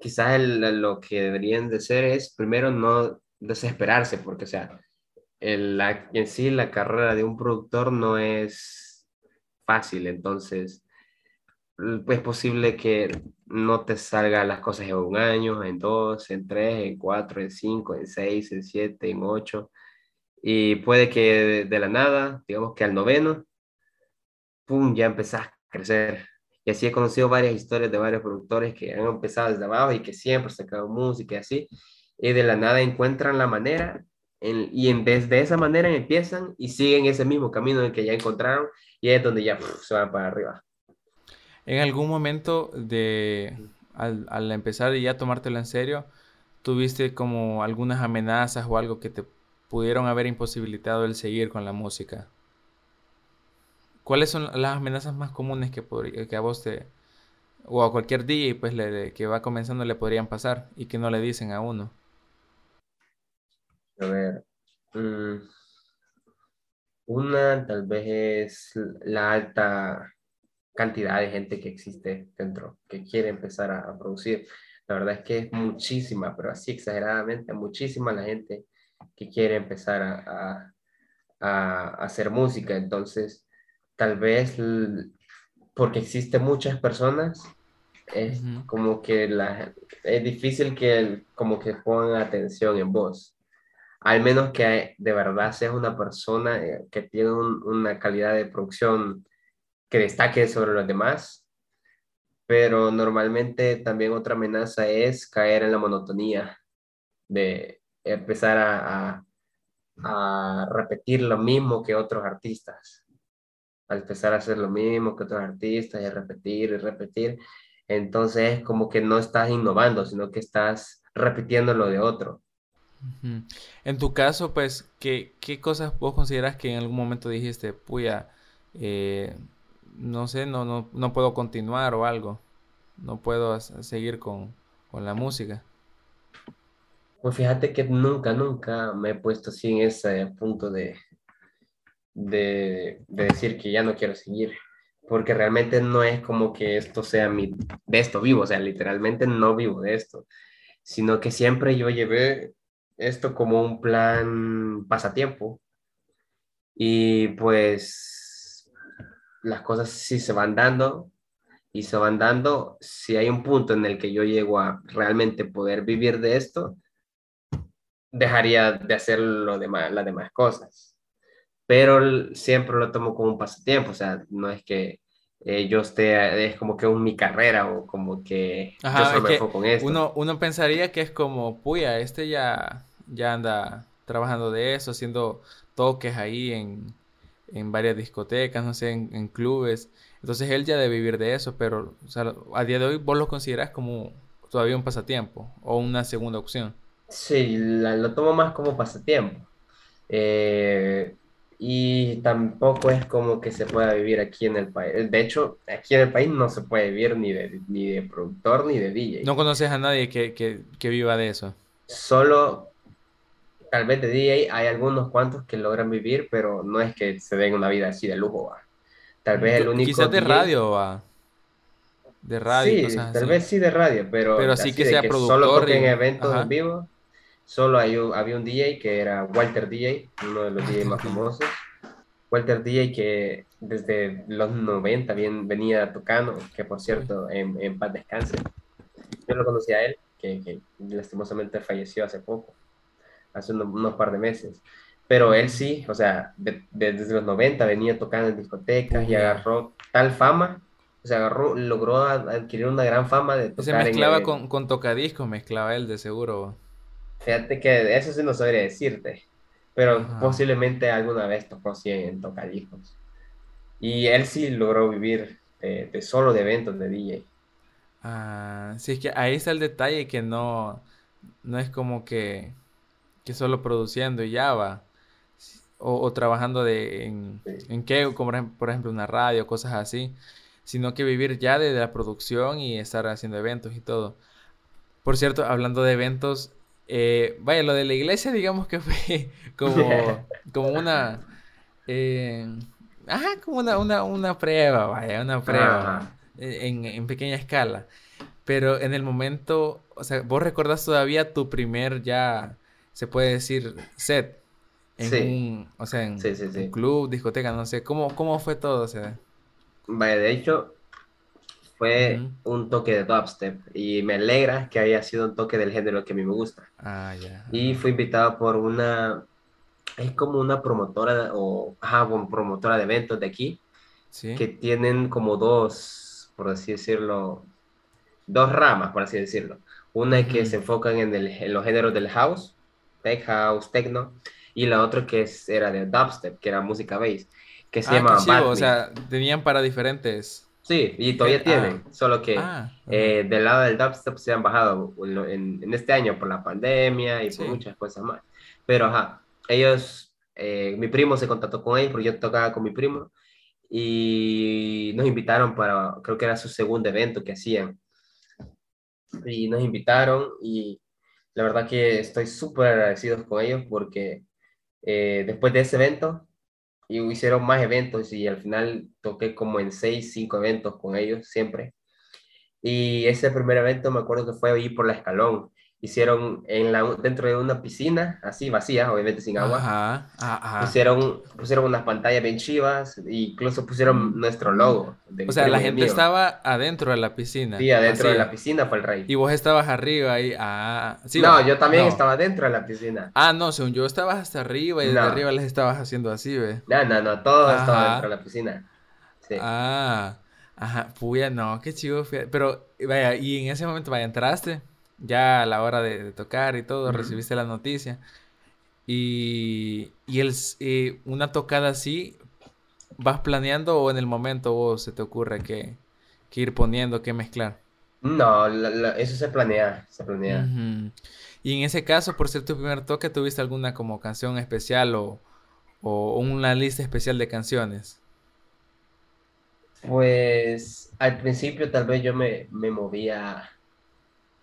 Quizás lo que deberían de hacer es primero no desesperarse, porque o sea, el, en sí la carrera de un productor no es fácil, entonces es posible que no te salgan las cosas en un año, en dos, en tres, en cuatro, en cinco, en seis, en siete, en ocho. Y puede que de, la nada, digamos que al noveno, ¡pum!, ya empezás a crecer. Y así he conocido varias historias de varios productores que han empezado desde abajo y que siempre sacan música y así. Y de la nada encuentran la manera y en vez de esa manera empiezan y siguen ese mismo camino en que ya encontraron y es donde ya se van para arriba. En algún momento de, al, al empezar y ya tomártelo en serio, tuviste como algunas amenazas o algo que te pudieron haber imposibilitado el seguir con la música. ¿Cuáles son las amenazas más comunes que, que a vos te, o a cualquier DJ pues, le, que va comenzando le podrían pasar y que no le dicen a uno? A ver, mm, una tal vez es la alta cantidad de gente que existe dentro, que quiere empezar a, producir. La verdad es que es muchísima, pero así exageradamente, muchísima la gente que quiere empezar a, a, hacer música. Entonces, tal vez porque existen muchas personas, es como que la, es difícil que como que pongan atención en vos. Al menos que de verdad seas una persona eh, que tiene una calidad de producción que destaque sobre los demás, pero normalmente también otra amenaza es caer en la monotonía, de empezar a, repetir lo mismo que otros artistas, al empezar a hacer lo mismo que otros artistas y repetir y repetir, entonces como que no estás innovando, sino que estás repitiendo lo de otro. En tu caso, pues, ¿qué, ¿qué, cosas vos consideras que en algún momento dijiste, puya, eh, no sé, no, no, no puedo continuar o algo. No puedo seguir con, con la música. Pues fíjate que nunca, nunca me he puesto así en ese punto de, de, de decir que ya no quiero seguir, porque realmente no es como que esto sea mi, de esto vivo, o sea, literalmente no vivo de esto, sino que siempre yo llevé esto como un plan pasatiempo y pues las cosas sí se van dando y se van dando, si hay un punto en el que yo llego a realmente poder vivir de esto, dejaría de hacer lo demás, las demás cosas. Pero siempre lo tomo como un pasatiempo, o sea, no es que eh, yo esté, es como que un, mi carrera o como que yo solo me enfoco en esto. Uno, uno pensaría que es como, puya, este ya, ya anda trabajando de eso, haciendo toques ahí en, en varias discotecas, no sé, en, clubes. Entonces él ya debe vivir de eso, pero o sea, a día de hoy vos lo consideras como todavía un pasatiempo o una segunda opción. Sí, lo tomo más como pasatiempo. Eh, y tampoco es como que se pueda vivir aquí en el país. De hecho, aquí en el país no se puede vivir ni de, ni de productor ni de DJ. ¿No conoces a nadie que, que, que viva de eso? Solo, tal vez de DJ hay algunos cuantos que logran vivir, pero no es que se den una vida así de lujo, va. Tal vez el único... Quizás de radio, va. De radio. Sí, tal vez sí de radio, pero... Pero que sea productor. Solo toquen eventos en vivo solo hay había un DJ que era Walter DJ, uno de los DJ más famosos. Walter DJ que desde los 90 bien, venía tocando, que por cierto, en, en paz descanse. Yo lo conocí a él, que, que lastimosamente falleció hace poco, hace unos, par de meses. Pero él sí, o sea, desde los 90 venía tocando en discotecas y agarró tal fama o sea, agarró, logró adquirir una gran fama de tocar. Se mezclaba con, con tocadiscos, mezclaba él de seguro. Fíjate que eso sí no sabría decirte, pero posiblemente alguna vez tocó así en tocadiscos. Y él sí logró vivir de, solo de eventos de DJ. Ah, sí, es que ahí está el detalle que no, no es como que, que solo produciendo y ya va. O, trabajando de, en, en qué, como por ejemplo una radio, cosas así, sino que vivir ya de la producción y estar haciendo eventos y todo. Por cierto, hablando de eventos, eh, vaya, lo de la iglesia, digamos que fue como, como una. Eh, ajá, como una, una, una, prueba, vaya, una prueba en, en, pequeña escala. Pero en el momento, o sea, vos recordás todavía tu primer ya, se puede decir, set. En un, o sea, en un club, discoteca, no sé, ¿cómo, cómo fue todo? O sea? Vaya, de hecho, fue un toque de dubstep y me alegra que haya sido un toque del género que a mí me gusta. Ah. Y fui invitado por una, es como una promotora o, ajá, promotora de eventos de aquí, ¿Sí? que tienen como dos, por así decirlo, dos ramas, por así decirlo. Una es que se enfocan en, el, en, los géneros del house, tech house, techno, y la otra que es, era de dubstep, que era música bass, que se ah, llama O sea, tenían para diferentes Sí, y todavía tienen, ah. solo que ah, eh, del lado del dubstep se han bajado en, en, este año por la pandemia y por muchas cosas más. Pero, ajá, ellos, eh, mi primo se contactó con ellos, porque yo tocaba con mi primo, y nos invitaron para, creo que era su segundo evento que hacían. Y nos invitaron y la verdad que estoy súper agradecido con ellos porque eh, después de ese evento hicieron más eventos y al final toqué como en seis, cinco eventos con ellos siempre. Y ese primer evento me acuerdo que fue ahí por la escalón hicieron en la, dentro de una piscina, así vacía, obviamente sin agua. Ajá, ajá. Pusieron, pusieron unas pantallas bien chivas, e incluso pusieron nuestro logo. O sea, la gente estaba adentro de la piscina. Sí, adentro de la piscina fue el rey. Y vos estabas arriba ahí. Ah, sí, no, yo también estaba dentro de la piscina. Ah, no, según yo estabas hasta arriba y desde arriba les estabas haciendo así, ¿ve? No, no, no, todo estaba dentro de la piscina. Sí. Ah, ajá, puya, no, qué chido. Pero, vaya, y en ese momento, vaya, entraste ya a la hora de, tocar y todo, recibiste la noticia. Y, y el, eh, una tocada así, ¿vas planeando o en el momento vos se te ocurre que, que ir poniendo, que mezclar? No, eso se planea, se planea. Y en ese caso, por ser tu primer toque, ¿tuviste alguna como canción especial o, o una lista especial de canciones? Pues al principio tal vez yo me, me movía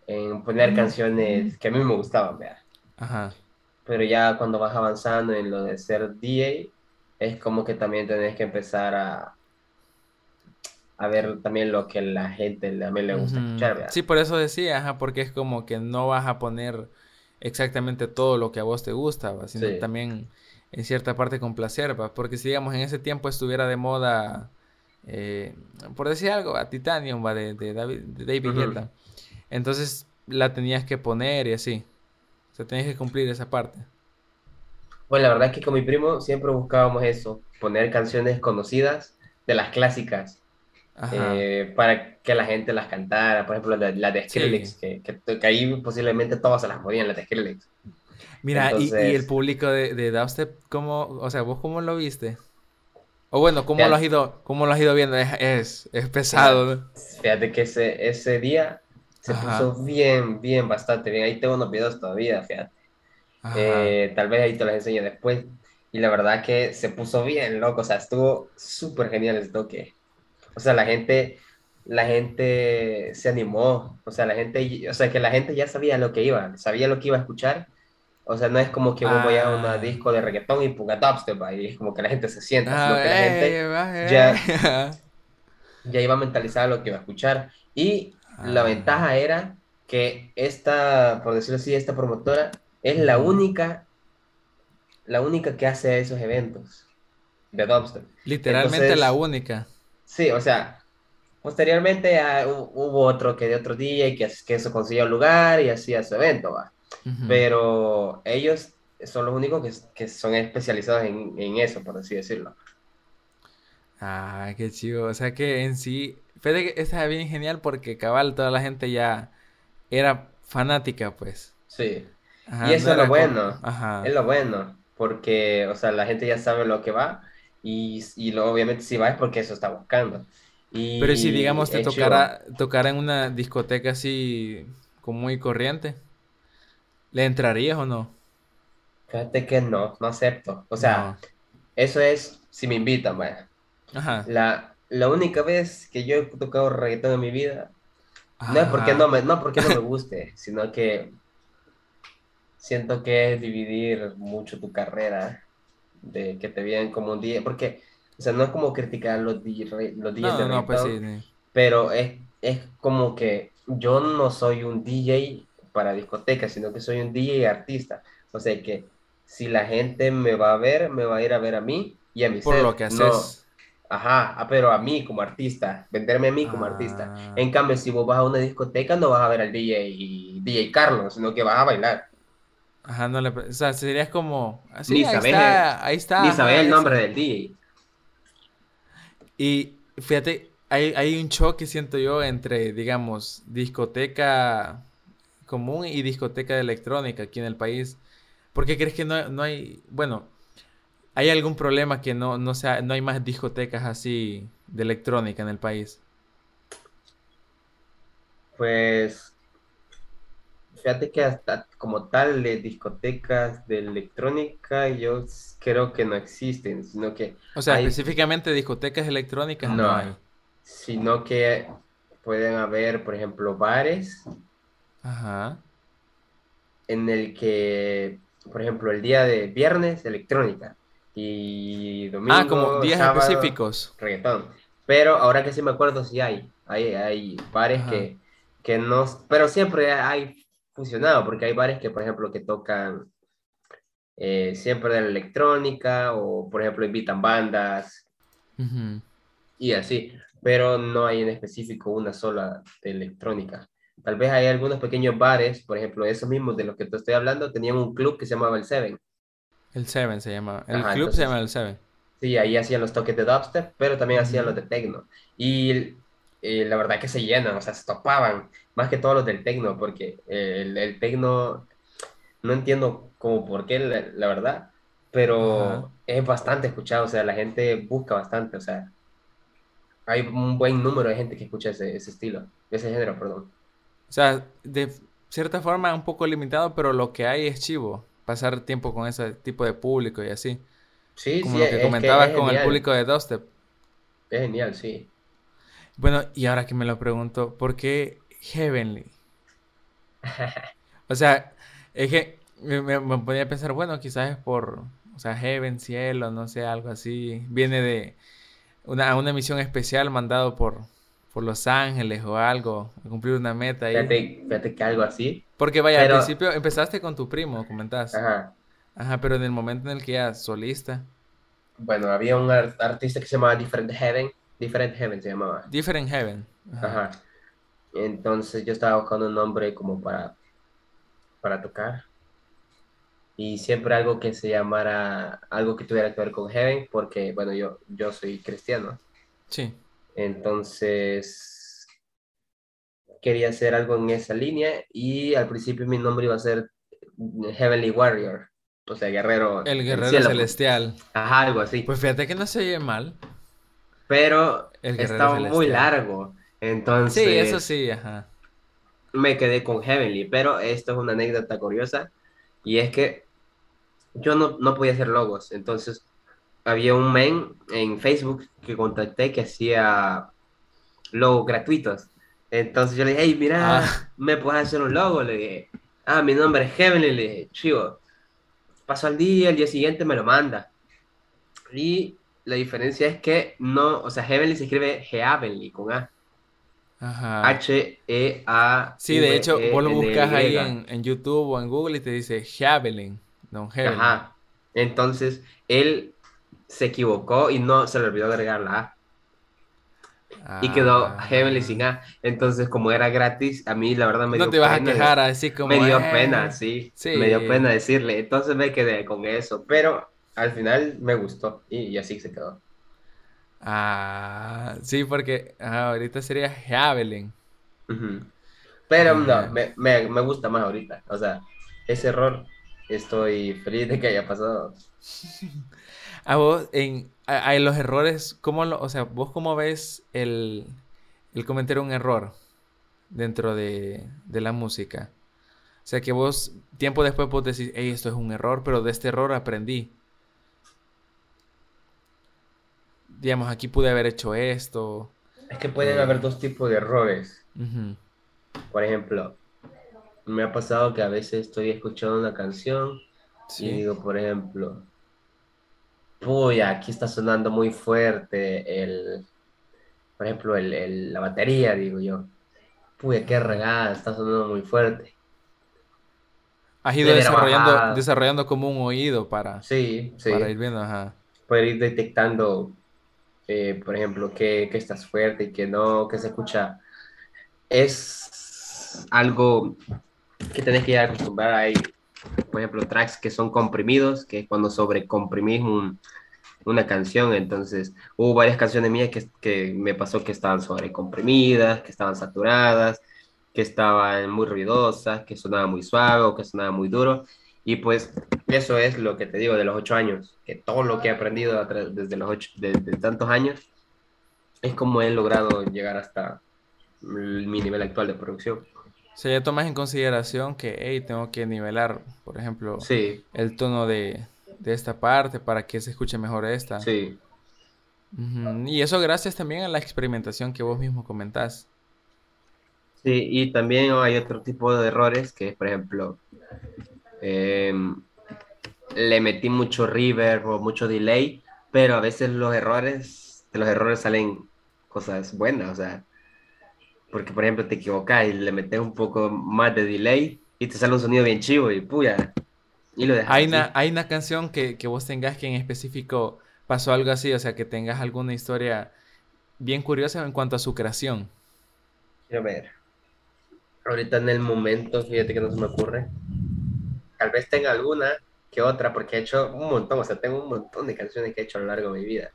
en poner canciones que a mí me gustaban, vea. Ajá. Pero ya cuando vas avanzando en lo de ser DJ, es como que también tenés que empezar a, a ver también lo que la gente también le gusta escuchar, ¿verdad? Sí, por eso decía, ajá, porque es como que no vas a poner exactamente todo lo que a vos te gusta, ¿va? sino también en cierta parte complacer, ¿va? porque si digamos en ese tiempo estuviera de moda, eh, por decir algo, a Titanium, ¿va? De, de David, de David entonces la tenías que poner y así, o sea, tenías que cumplir esa parte. Pues la verdad es que con mi primo siempre buscábamos eso, poner canciones conocidas de las clásicas. Eh, para que la gente las cantara, por ejemplo, la, de Skrillex, que, que, ahí posiblemente todas se las podían, las de Skrillex. Mira, y, el público de, de Dubstep, ¿cómo, o sea, vos cómo lo viste? O bueno, ¿cómo, lo has, ido, cómo lo has ido viendo? Es, es, pesado. Fíjate que ese, ese día se puso bien, bien, bastante bien. Ahí tengo unos videos todavía, fíjate. Eh, tal vez ahí te los enseño después. Y la verdad que se puso bien loco, o sea, estuvo súper genial el toque. O sea, la gente, la gente se animó, o sea, la gente, o sea, que la gente ya sabía lo que iba, sabía lo que iba a escuchar. O sea, no es como que vos voy a un ah. disco de reggaetón y ponga dubstep ahí, es como que la gente se sienta, sino que la gente ya, ya iba mentalizada lo que iba a escuchar. Y la ah. ventaja era que esta, por decirlo así, esta promotora es la única, la única que hace esos eventos de dubstep. Literalmente la única. Sí, o sea, posteriormente ah, hubo otro que de otro día que, que eso consiguió lugar y hacía su evento, va. Pero ellos son los únicos que, que son especializados en, en, eso, por así decirlo. Ah, qué chido. O sea que en sí, fíjate que está bien genial porque cabal toda la gente ya era fanática, pues. Sí y eso es lo bueno, es lo bueno, porque, o sea, la gente ya sabe lo que va y, y lo, obviamente si va es porque eso está buscando. Y, Pero si digamos te tocara, tocara en una discoteca así como muy corriente, ¿le entrarías o no? Fíjate que no, no acepto. O sea, eso es si me invitan, vaya. Ajá. La, la única vez que yo he tocado reggaetón en mi vida, no es porque no me, no porque no me guste, sino que siento que es dividir mucho tu carrera, de que te vean como un DJ, porque, o sea, no es como criticar los, DJ, los DJs de no, pues sí, pero es, es como que yo no soy un DJ para discotecas, sino que soy un DJ artista, o sea que si la gente me va a ver, me va a ir a ver a mí y a mi Por lo que haces. Ajá, ah, pero a mí como artista, venderme a mí como artista. Ah. En cambio, si vos vas a una discoteca, no vas a ver al DJ, DJ Carlos, sino que vas a bailar. Ajá, no le... O sea, sería como... Así, ahí, está, ahí está. Ni el nombre del DJ. Y fíjate, hay, hay un choque, siento yo, entre, digamos, discoteca común y discoteca de electrónica aquí en el país. ¿Por qué crees que no, no hay... Bueno, ¿hay algún problema que no, no, sea, no hay más discotecas así de electrónica en el país? Pues fíjate que hasta como tal de discotecas de electrónica yo creo que no existen, sino que... O sea, específicamente discotecas electrónicas no, hay. Sino que pueden haber, por ejemplo, bares. Ajá. En el que, por ejemplo, el día de viernes, electrónica. Y domingo. Ah, como días específicos. Reggaetón. Pero ahora que sí me acuerdo, sí hay. Hay, hay bares que, que no. Pero siempre hay funcionado, porque hay bares que, por ejemplo, que tocan eh, siempre de la electrónica o, por ejemplo, invitan bandas y así, pero no hay en específico una sola de electrónica. Tal vez hay algunos pequeños bares, por ejemplo, esos mismos de los que te estoy hablando, tenían un club que se llamaba el Seven. El Seven se llama. El club se llama el Seven. Sí, ahí hacían los toques de dubstep, pero también hacían los de techno. Y eh, la verdad que se llenan, o sea, se topaban más que todos los del tecno, porque el, el tecno, no entiendo como por qué, la, verdad, pero es bastante escuchado, o sea, la gente busca bastante, o sea, hay un buen número de gente que escucha ese, ese estilo, ese género, perdón. O sea, de cierta forma un poco limitado, pero lo que hay es chivo, pasar tiempo con ese tipo de público y así. Sí, Como sí, lo que comentabas con el público de Dubstep. Es genial, sí. Bueno, y ahora que me lo pregunto, ¿por qué Heavenly. o sea, es que me, ponía a pensar, bueno, quizás es por, O sea, Heaven, cielo, no sé, algo así. Viene de una, una misión especial mandado por, por Los Ángeles o algo, a cumplir una meta ahí. Fíjate, fíjate que algo así. Porque vaya, Pero- al principio empezaste con tu primo, comentás. Ajá. Ajá, pero en el momento en el que ya solista. Bueno, había un ar- artista que se llamaba Different Heaven. Different Heaven se llamaba. Different Heaven. Ajá. Ajá. Entonces yo estaba buscando un nombre como para, para tocar. Y siempre algo que se llamara, algo que tuviera que ver con Heaven, porque, bueno, yo, yo soy cristiano. Sí. Entonces quería hacer algo en esa línea y al principio mi nombre iba a ser Heavenly Warrior, o sea, guerrero El guerrero cielo. celestial. Ajá, algo así. Pues fíjate que no se oye mal. Pero El estaba muy largo. Entonces Sí, eso sí, ajá. me quedé con Heavenly, pero esto es una anécdota curiosa y es que yo no, no podía hacer logos, entonces había un men en Facebook que contacté que hacía logos gratuitos. Entonces yo le dije, hey, mira, Ah. ¿me puedes hacer un logo? Le dije, ah, mi nombre es Heavenly, le dije, chivo. Pasó al día, el día siguiente me lo manda. Y la diferencia es que no, o sea, Heavenly se escribe Heavenly con A. Ajá. H-E-A. Sí, de hecho, vos lo buscas ahí en, en YouTube o en Google y te dice Javelin, no Heaven. Ajá. Entonces, él se equivocó y no se le olvidó agregar la A. Y quedó Ah. Heavenly sin A. Entonces, como era gratis, a mí la verdad me No dio te vas a pena quejar así como. Me dio "Eh". pena, sí. Sí. Me dio pena decirle. Entonces me quedé con eso. Pero al final me gustó y, y así se quedó. Ah, sí, porque ajá, ahorita sería Javelin. Pero Ajá. no, me, me, me gusta más ahorita. O sea, ese error estoy feliz de que haya pasado. A vos, en, a, a los errores, ¿cómo lo, o sea, vos cómo ves el, el cometer un error dentro de, de la música? O sea, que vos, tiempo después vos decís, hey, esto es un error, pero de este error aprendí. Digamos, aquí pude haber hecho esto. Es que pueden haber dos tipos de errores. Por ejemplo, me ha pasado que a veces estoy escuchando una canción y Sí. digo, por ejemplo, puya, aquí está sonando muy fuerte el, por ejemplo, el, el- la batería, digo yo. Puya, qué regada, está sonando muy fuerte. Has ido desarrollando, desarrollando como un oído para, Sí, sí, para ir viendo, ajá. poder ir detectando, eh, por ejemplo, que, que estás fuerte y que no, que se escucha. Es algo que tenés que ir a acostumbrar. Hay, por ejemplo, tracks que son comprimidos, que es cuando sobrecomprimís un, una canción. Entonces, hubo varias canciones mías que, que me pasó que estaban sobrecomprimidas, que estaban saturadas, que estaban muy ruidosas, que sonaba muy suave o que sonaba muy duro. Y pues eso es lo que te digo de los ocho años, que todo lo que he aprendido desde los ocho, de, de tantos años es como he logrado llegar hasta mi nivel actual de producción. O sea, ya tomas en consideración que, hey, tengo que nivelar, por ejemplo, Sí, el tono de, de esta parte para que se escuche mejor esta. sí, Y eso gracias también a la experimentación que vos mismo comentás. sí. Y también hay otro tipo de errores que es, por ejemplo, em, le metí mucho reverb o mucho delay, pero a veces los errores, de los errores salen cosas buenas, o sea, porque por ejemplo te equivocas y le metes un poco más de delay y te sale un sonido bien chivo y puya, y lo dejas Hay una, hay una canción que, que vos tengas que en específico pasó algo así, o sea, que tengas alguna historia bien curiosa en cuanto a su creación. Quiero ver. Ahorita en el momento, fíjate que no se me ocurre. Tal vez tenga alguna que otra, porque he hecho un montón, o sea, tengo un montón de canciones que he hecho a lo largo de mi vida.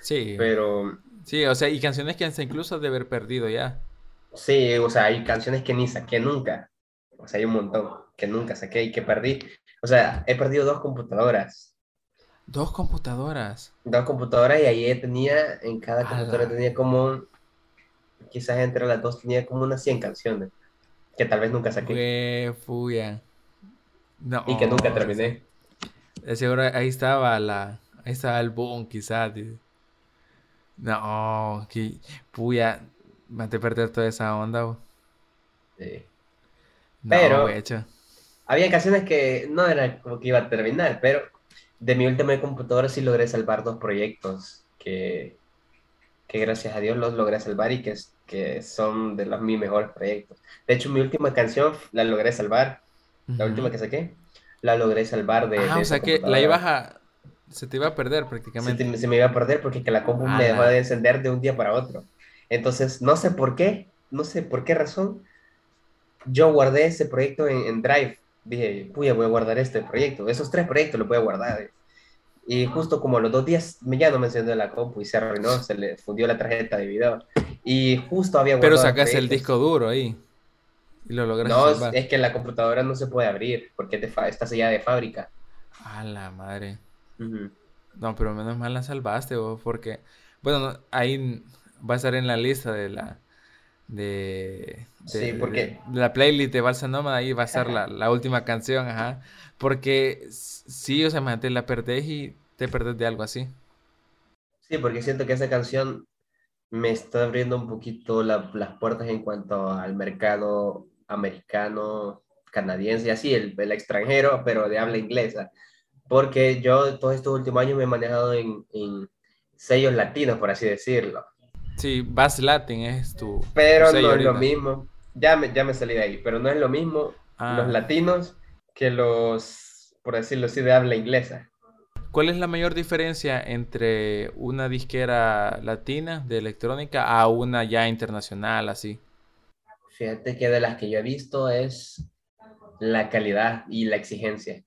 Sí, Pero sí, o sea, y canciones que hasta incluso de haber perdido ya. Sí, o sea, hay canciones que ni saqué nunca. O sea, hay un montón que nunca saqué y que perdí. O sea, he perdido dos computadoras. Dos computadoras. Dos computadoras y ahí tenía, en cada Ala. computadora tenía como, quizás entre las dos tenía como unas 100 canciones, que tal vez nunca saqué Fue. No, y que nunca terminé. De seguro ahí estaba la. Ahí estaba el boom, quizás. No, que. Puya. Me a perder toda esa onda. bo. Sí. No, Pero- hecho. Había canciones que no era como que iba a terminar, pero de mi última computadora sí logré salvar dos proyectos que, que gracias a Dios los logré salvar y que, que son de los mis mejores proyectos. De hecho, mi última canción la logré salvar, la última que saqué, la logré salvar de... Ah, o sea que la ibas a... Se te iba a perder prácticamente. Se, me iba a perder porque que la compu me dejó de encender de un día para otro. Entonces, no sé por qué, no sé por qué razón, yo guardé ese proyecto en, Drive. Dije, puya, voy a guardar este proyecto. Esos tres proyectos los voy a guardar. Y justo como los dos días ya no me encendió la compu y se arruinó, se le fundió la tarjeta de video. Y justo había guardado. Pero sacaste el disco duro ahí. Y lo lograste. No, es que la computadora no se puede abrir porque te está sellada de fábrica. A la madre. No, pero menos mal la salvaste, porque. Bueno, ahí va a estar en la lista de la de, sí, porque... la playlist de Balsa Nómada, ahí va a estar la, la, última canción, ajá. Porque sí, o sea, te la perdés y te perdés de algo así. Sí, porque siento que esa canción me está abriendo un poquito las puertas en cuanto al mercado americano, canadiense así, el, el, extranjero, pero de habla inglesa. Porque yo todos estos últimos años me he manejado en, en sellos latinos, por así decirlo. Sí, Bass Latin es tu. Pero no es lo mismo. Ya me, ya me salí de ahí, pero no es lo mismo ah. los latinos que los, por decirlo así, de habla inglesa. ¿Cuál es la mayor diferencia entre una disquera latina de electrónica a una ya internacional así? Fíjate que de las que yo he visto es la calidad y la exigencia.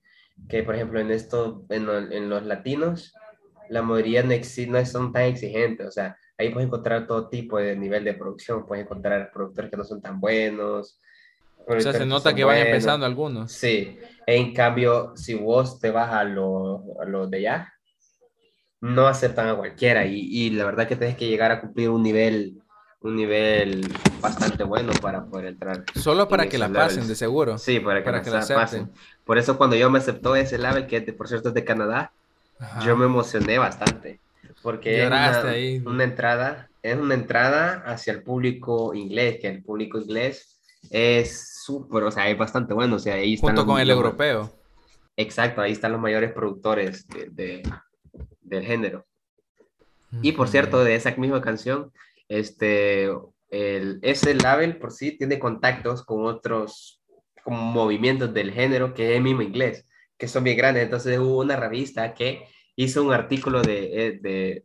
Que por ejemplo en esto, en, en los latinos, la mayoría no, no son tan exigentes. O sea, ahí puedes encontrar todo tipo de nivel de producción, puedes encontrar productores que no son tan buenos. O sea, se nota que, van empezando algunos. Sí, en cambio, si vos te vas a los lo de allá, no aceptan a cualquiera y, y, la verdad que tienes que llegar a cumplir un nivel un nivel bastante bueno para poder entrar. Solo para que la pasen, de seguro. Sí, para que, la, pasen. Por eso cuando yo me aceptó ese label, que por cierto es de Canadá, yo me emocioné bastante porque es una, entrada, es una entrada hacia el público inglés, que el público inglés es súper, o sea, es bastante bueno, o sea, ahí Junto con el europeo. Exacto, ahí están los mayores productores de, del género. Y por cierto, de esa misma canción, este, el, ese label por sí tiene contactos con otros como movimientos del género que es el mismo inglés, que son bien grandes. Entonces hubo una revista que hizo un artículo de, eh, de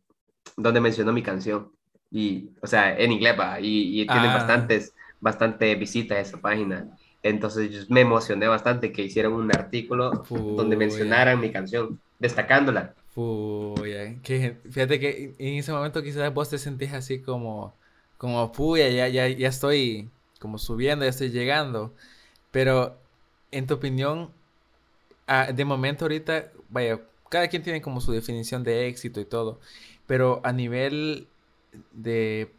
donde mencionó mi canción. Y, o sea, en inglés va, y, y tiene ah. bastantes, bastante visitas a esa página. Entonces me emocioné bastante que hicieran un artículo donde mencionaran mi canción, destacándola. Uy, que, fíjate que en ese momento quizás vos te sentís así como, como, puya, ya, ya, ya estoy como subiendo, ya estoy llegando. Pero, en tu opinión, ah, de momento ahorita, vaya, cada quien tiene como su definición de éxito y todo, pero a nivel de,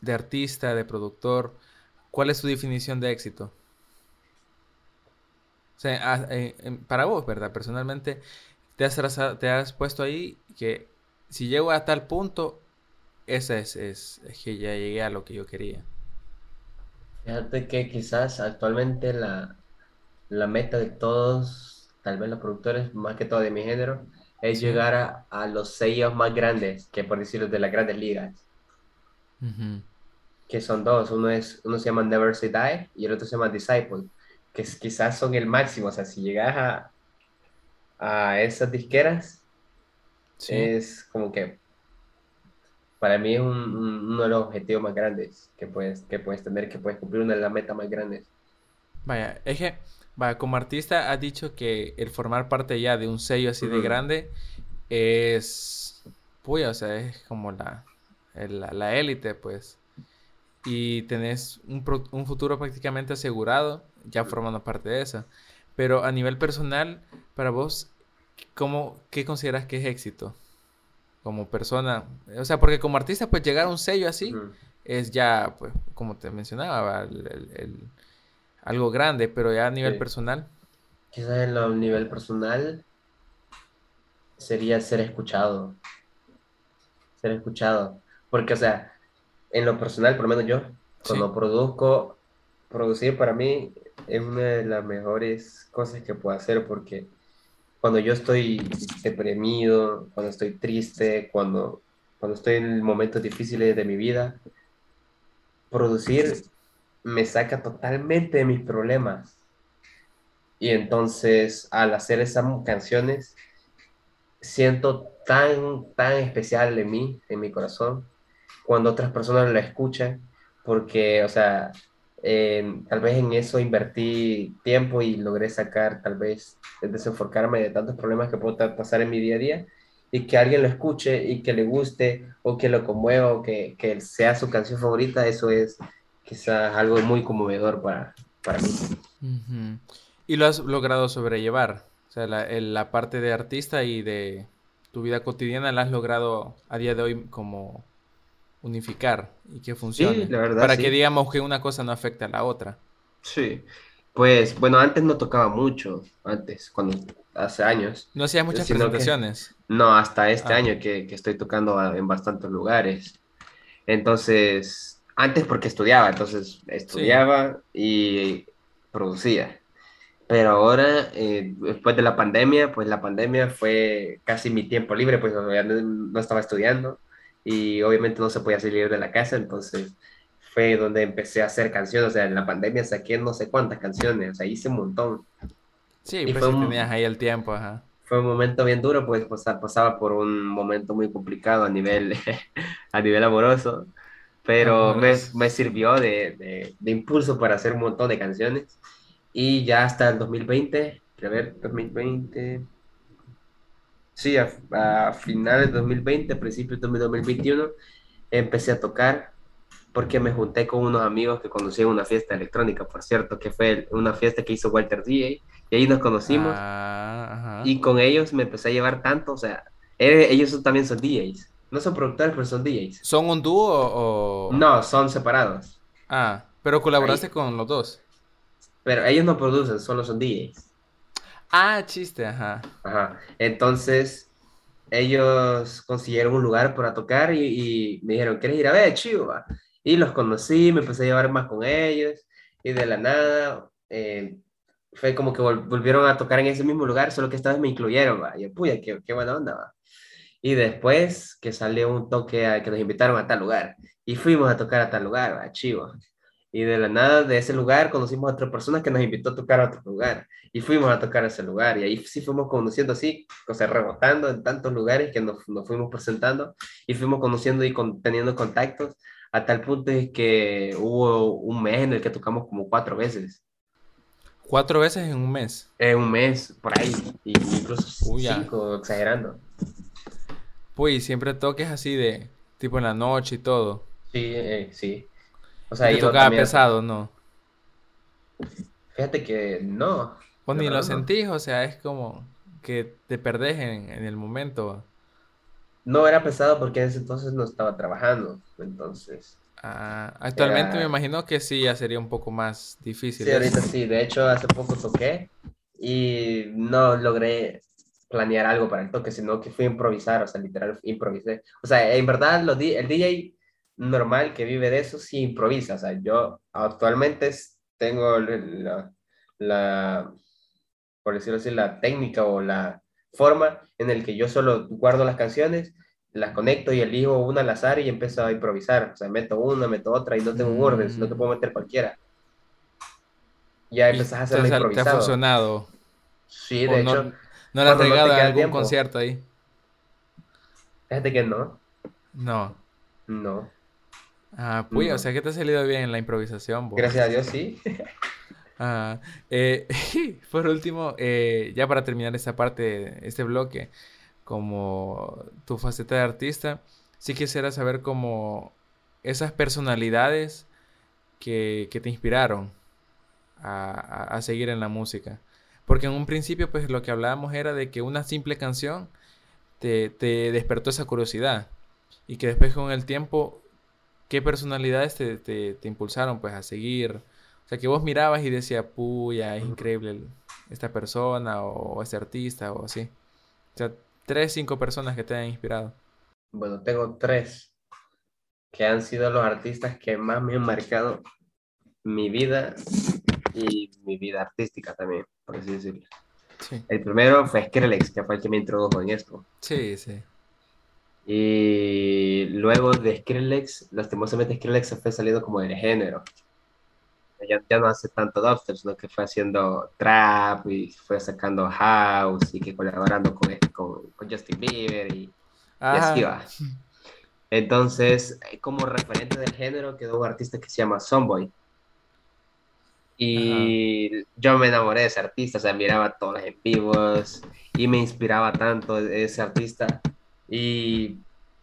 de artista, de productor, ¿cuál es su definición de éxito? O sea, eh, para vos, ¿verdad? Personalmente, te has, te has puesto ahí que si llego a tal punto, esa es, es, es, que ya llegué a lo que yo quería. Fíjate que quizás actualmente la, la meta de todos tal vez los productores, más que todo de mi género, es llegar a, los sellos más grandes, que por decirlo de las grandes ligas. Que son dos, uno, es, uno se llama Never Say Die y el otro se llama Disciple, que quizás son el máximo, o sea, si llegas a, a esas disqueras, es como que para mí es uno de los objetivos más grandes que puedes, que puedes tener, que puedes cumplir una de las metas más grandes. Vaya, es que como artista ha dicho que el formar parte ya de un sello así de grande es, pues, o sea, es como la, la, élite, pues. Y tenés un, un, futuro prácticamente asegurado ya formando parte de eso. Pero a nivel personal, para vos, ¿cómo, ¿qué consideras que es éxito? Como persona, o sea, porque como artista, pues llegar a un sello así es ya, pues, como te mencionaba, el algo grande, pero ya a nivel personal. Quizás en lo nivel personal sería ser escuchado. Ser escuchado. Porque, o sea, en lo personal, por lo menos yo, cuando produzco, producir para mí es una de las mejores cosas que puedo hacer porque cuando yo estoy deprimido, cuando estoy triste, cuando, cuando estoy en momentos difíciles de mi vida, producir me saca totalmente de mis problemas. Y entonces, al hacer esas canciones, siento tan, tan especial en mí, en mi corazón, cuando otras personas la escuchan, porque, o sea, tal vez en eso invertí tiempo y logré sacar, tal vez, desenfocarme de tantos problemas que puedo pasar en mi día a día y que alguien lo escuche y que le guste o que lo conmueva o que, que sea su canción favorita, eso es quizás algo muy conmovedor para, para mí. Y lo has logrado sobrellevar, o sea, la, la parte de artista y de tu vida cotidiana la has logrado a día de hoy como unificar y que funcione. la verdad, para que digamos que una cosa no afecte a la otra. Sí. Pues bueno, antes no tocaba mucho, antes, cuando hace años. No hacía muchas presentaciones. no, hasta este ah. año que, que, estoy tocando en bastantes lugares. Entonces, antes porque estudiaba, entonces estudiaba y producía. Pero ahora, eh, después de la pandemia, pues la pandemia fue casi mi tiempo libre, pues no estaba estudiando y obviamente no se podía salir de la casa, entonces fue donde empecé a hacer canciones, o sea, en la pandemia saqué no sé cuántas canciones, o sea, hice un montón. Sí, pues tenías ahí el tiempo, ajá. Fue un momento bien duro, pues pasaba por un momento muy complicado a nivel, a nivel amoroso, pero me, me, sirvió de, de, de, impulso para hacer un montón de canciones. Y ya hasta el 2020, a ver, 2020, sí, a, finales de 2020, a principios de 2021, empecé a tocar porque me junté con unos amigos que conocí en una fiesta electrónica, por cierto, que fue una fiesta que hizo Walter DJ, y ahí nos conocimos. Ah, y con ellos me empecé a llevar tanto, o sea, ellos también son DJs. No son productores, pero son DJs. ¿Son un dúo o...? No, son separados. Ah, pero colaboraste con los dos. Pero ellos no producen, solo son DJs. Ah, chiste, ajá. Ajá. Entonces, ellos consiguieron un lugar para tocar y, me dijeron, ¿quieres ir a ver, chivo? Y los conocí, me empecé a llevar más con ellos y de la nada eh, fue como que volvieron a tocar en ese mismo lugar, solo que esta vez me incluyeron, ¿va? Y yo, puya, qué, qué buena onda, ¿va? Y después que salió un toque a, que nos invitaron a tal lugar y fuimos a tocar a tal lugar, ¿va? Chivo. Y de la nada de ese lugar conocimos a otra persona que nos invitó a tocar a otro lugar. Y fuimos a tocar a ese lugar. Y ahí sí fuimos conociendo así, o sea, rebotando en tantos lugares que nos, nos fuimos presentando. Y fuimos conociendo y con, teniendo contactos a tal punto de que hubo un mes en el que tocamos como cuatro veces. ¿Cuatro veces en un mes? En un mes, por ahí. Y incluso cinco, exagerando. Pues siempre toques así de tipo en la noche y todo. Sí, eh, sí. O sea, ¿Y tocaba pesado, no? Fíjate que no. Pues ni lo sentís, o sea, es como que te perdés en, el momento. No era pesado porque en ese entonces no estaba trabajando, entonces. Ah, actualmente me imagino que sí, ya sería un poco más difícil. Sí, ahorita sí. De hecho, hace poco toqué y no logré planear algo para el toque, sino que fui a improvisar, o sea, literal improvisé. O sea, en verdad, el DJ normal que vive de eso sí improvisa. O sea, yo actualmente tengo la, la, por decirlo así, la técnica o la forma en el que yo solo guardo las canciones, las conecto y elijo una al azar y empiezo a improvisar. O sea, meto una, meto otra y no tengo un orden, no te puedo meter cualquiera. Ya empezás a hacer improvisado. ¿Te ha funcionado? Sí, de hecho. No, no la has regado en algún concierto ahí. Fíjate que no. No. No. Ah, pues, o sea que te ha salido bien en la improvisación. Gracias a Dios, sí. ah, eh, por último, eh, ya para terminar esta parte, este bloque, como tu faceta de artista, sí quisiera saber cómo esas personalidades que, que te inspiraron a, a, seguir en la música. Porque en un principio, pues lo que hablábamos era de que una simple canción te, te despertó esa curiosidad y que después con el tiempo ¿qué personalidades te, te, impulsaron pues a seguir? O sea, que vos mirabas y decías, puya, es increíble esta persona o, este artista o así. O sea, tres, cinco personas que te han inspirado. Bueno, tengo tres que han sido los artistas que más me han marcado mi vida y mi vida artística también, por así decirlo. El primero fue Skrillex, que fue el que me introdujo en esto. Sí, sí. Y luego de Skrillex, lastimosamente Skrillex se fue saliendo como del género. Ya, ya no hace tanto dubstep, sino que fue haciendo trap y fue sacando house y que colaborando con, con, con Justin Bieber y, y así va. Entonces, como referente del género quedó un artista que se llama Sonboy. Y yo me enamoré de ese artista, o sea, miraba todos los en vivos y me inspiraba tanto ese artista. Y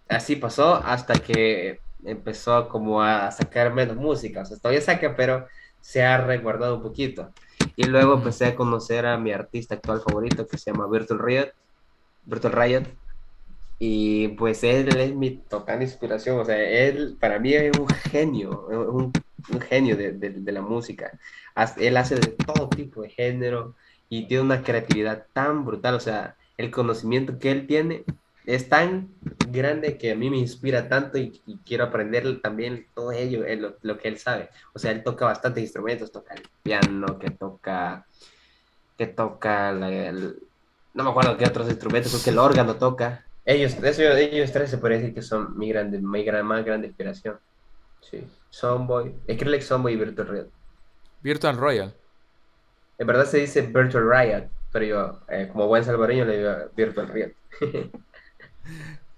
así pasó hasta que empezó como a sacar menos música. O sea, todavía saca, pero se ha resguardado un poquito. Y luego empecé a conocer a mi artista actual favorito que se llama Virtual Riot. Virtual Riot. Y pues él es mi total inspiración. O sea, él para mí es un genio, un, un genio de, de, la música. Él hace de todo tipo de género y tiene una creatividad tan brutal. O sea, el conocimiento que él tiene es tan grande que a mí me inspira tanto y, quiero aprender también todo ello, lo, lo, que él sabe. O sea, él toca bastantes instrumentos, toca el piano, que toca, que toca, no me acuerdo qué otros instrumentos, porque el órgano toca. Ellos, eso, ellos tres se puede decir que son mi, grande, mi gran, más grande inspiración. Sí, Sonboy, Skrillex, Sonboy y Virtual Riot. Virtual Royal. En verdad se dice Virtual Riot, pero yo, eh, como buen salvadoreño, le digo Virtual Riot.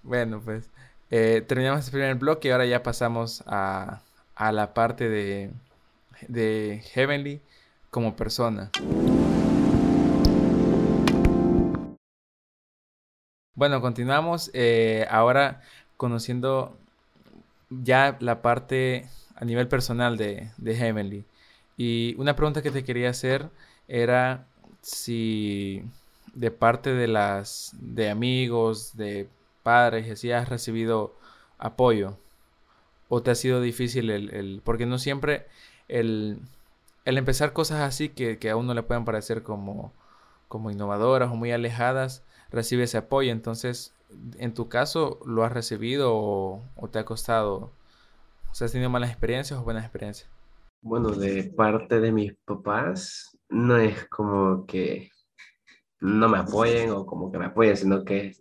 bueno, pues eh, terminamos el primer bloque y ahora ya pasamos a, a la parte de, de Heavenly como persona. Bueno, continuamos eh, ahora conociendo ya la parte a nivel personal de, de Heavenly. Y una pregunta que te quería hacer era si de parte de las de amigos, de padres, así has recibido apoyo o te ha sido difícil el, el porque no siempre el, el empezar cosas así que, que, a uno le puedan parecer como, como innovadoras o muy alejadas, recibe ese apoyo. Entonces, en tu caso, ¿lo has recibido o, o te ha costado? O sea, ¿has tenido malas experiencias o buenas experiencias? Bueno, de parte de mis papás, no es como que no me apoyen o como que me apoyen, sino que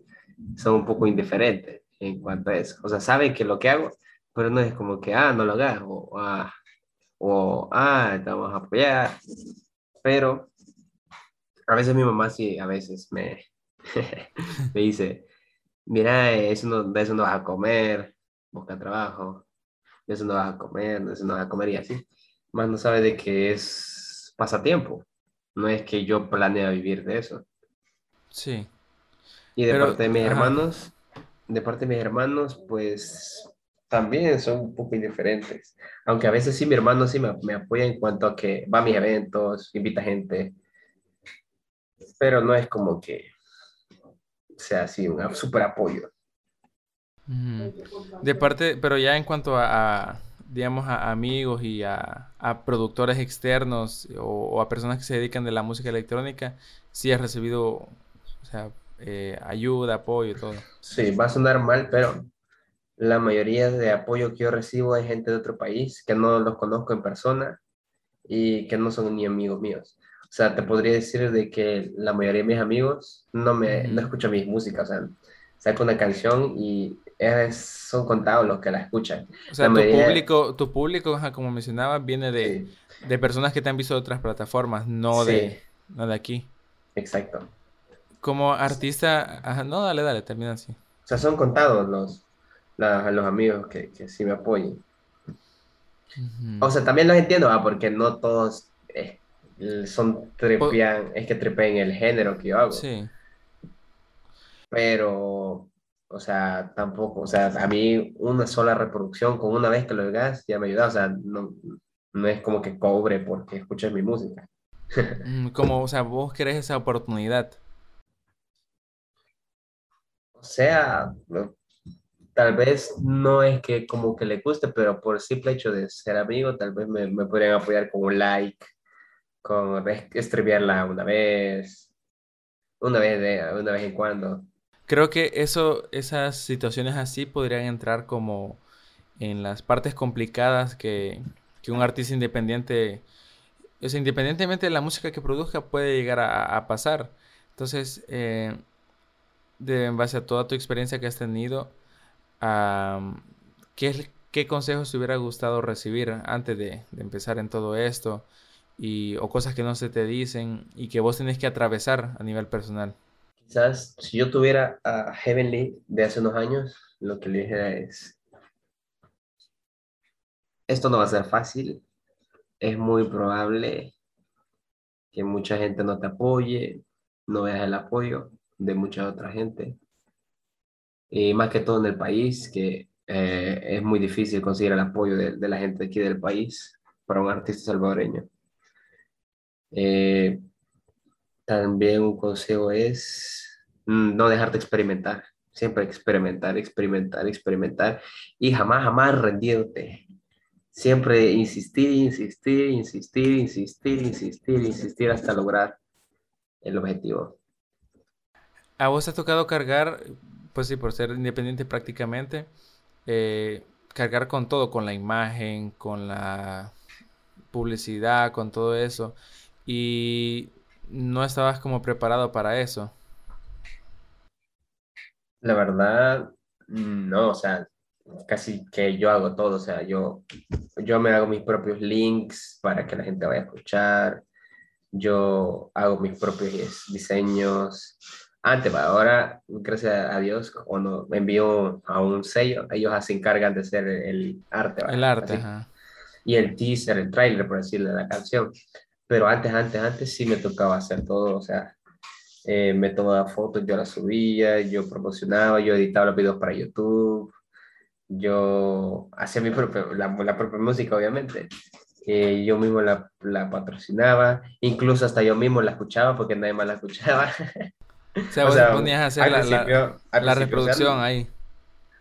son un poco indiferentes en cuanto a eso. O sea, saben que lo que hago, pero no es como que, ah, no lo hagas, o, ah, o, ah, te vamos a apoyar. Pero a veces mi mamá sí, a veces me, me dice, mira, eso no, de eso no vas a comer, busca trabajo, de eso no vas a comer, de eso no vas a comer y así. Más no sabe de que es pasatiempo. No es que yo planea vivir de eso. Sí. Y de Pero, parte de mis ajá. hermanos, de parte de mis hermanos, pues también son un poco indiferentes. Aunque a veces sí, mi hermano sí me, me apoya en cuanto a que va a mis eventos, invita gente. Pero no es como que sea así un super apoyo. De parte, pero ya en cuanto a, a digamos, a amigos y a, a productores externos o, o, a personas que se dedican de la música electrónica, sí has recibido, o sea, eh, ayuda, apoyo, todo. Sí, va a sonar mal, pero la mayoría de apoyo que yo recibo es gente de otro país que no los conozco en persona y que no son ni amigos míos. O sea, te podría decir de que la mayoría de mis amigos no me no escuchan mis músicas, o sea, saco una canción y es, son contados los que la escuchan. O sea, tu público, tu público, como mencionaba, viene de, sí. de, personas que te han visto de otras plataformas, no, sí. de, no de aquí. Exacto. Como artista, ajá, no, dale, dale, termina así. O sea, son contados los, la, los amigos que, que sí me. Uh -huh. O sea, también los entiendo, ¿ah? porque no todos son tripean, es que tripean el género que yo hago. Sí. Pero o sea, tampoco, o sea, a mí una sola reproducción con una vez que lo hagas ya me ayuda, o sea, no, no es como que cobre porque escuches mi música. Mm, como, o sea, vos querés esa oportunidad. O sea, tal vez no es que como que le guste, pero por el simple hecho de ser amigo, tal vez me, me podrían apoyar con un like, con estreviarla una vez, una vez, de, una vez en cuando. Creo que eso, esas situaciones así podrían entrar como en las partes complicadas que, que un artista independiente, es independientemente de la música que produzca, puede llegar a, a, pasar. Entonces, eh, de, en base a toda tu experiencia que has tenido, ¿qué, ¿qué consejos te hubiera gustado recibir antes de, de, empezar en todo esto? Y, o cosas que no se te dicen y que vos tenés que atravesar a nivel personal. Quizás si yo tuviera a Heavenly de hace unos años, lo que le dije es, esto no va a ser fácil, es muy probable que mucha gente no te apoye, no veas el apoyo de mucha otra gente. Y más que todo en el país, que eh, es muy difícil conseguir el apoyo de, la gente aquí del país para un artista salvadoreño. Eh, también un consejo es mm, no dejarte experimentar, siempre experimentar, experimentar, experimentar y jamás, jamás rendirte. Siempre insistir, insistir, insistir, insistir, insistir, insistir hasta lograr el objetivo. ¿A vos te ha tocado cargar, pues sí, por ser independiente prácticamente, eh, cargar con todo, con la imagen, con la publicidad, con todo eso, y no estabas como preparado para eso? La verdad, no, o sea, casi que yo hago todo, o sea, yo, yo me hago mis propios links para que la gente vaya a escuchar, yo hago mis propios diseños. Antes, ahora, gracias a Dios, cuando me envío a un sello, ellos se encargan de hacer el arte. El arte, ajá. Y el teaser, el trailer, por decirle, la canción. Pero antes, antes, antes sí me tocaba hacer todo, o sea, eh, me tomaba fotos, yo las subía, yo promocionaba, yo editaba los videos para YouTube, yo hacía mi propia, la, la propia música, obviamente. Eh, yo mismo la, la, patrocinaba, incluso hasta yo mismo la escuchaba porque nadie más la escuchaba. O sea, vos ponías a hacer la, la, reproducción ahí.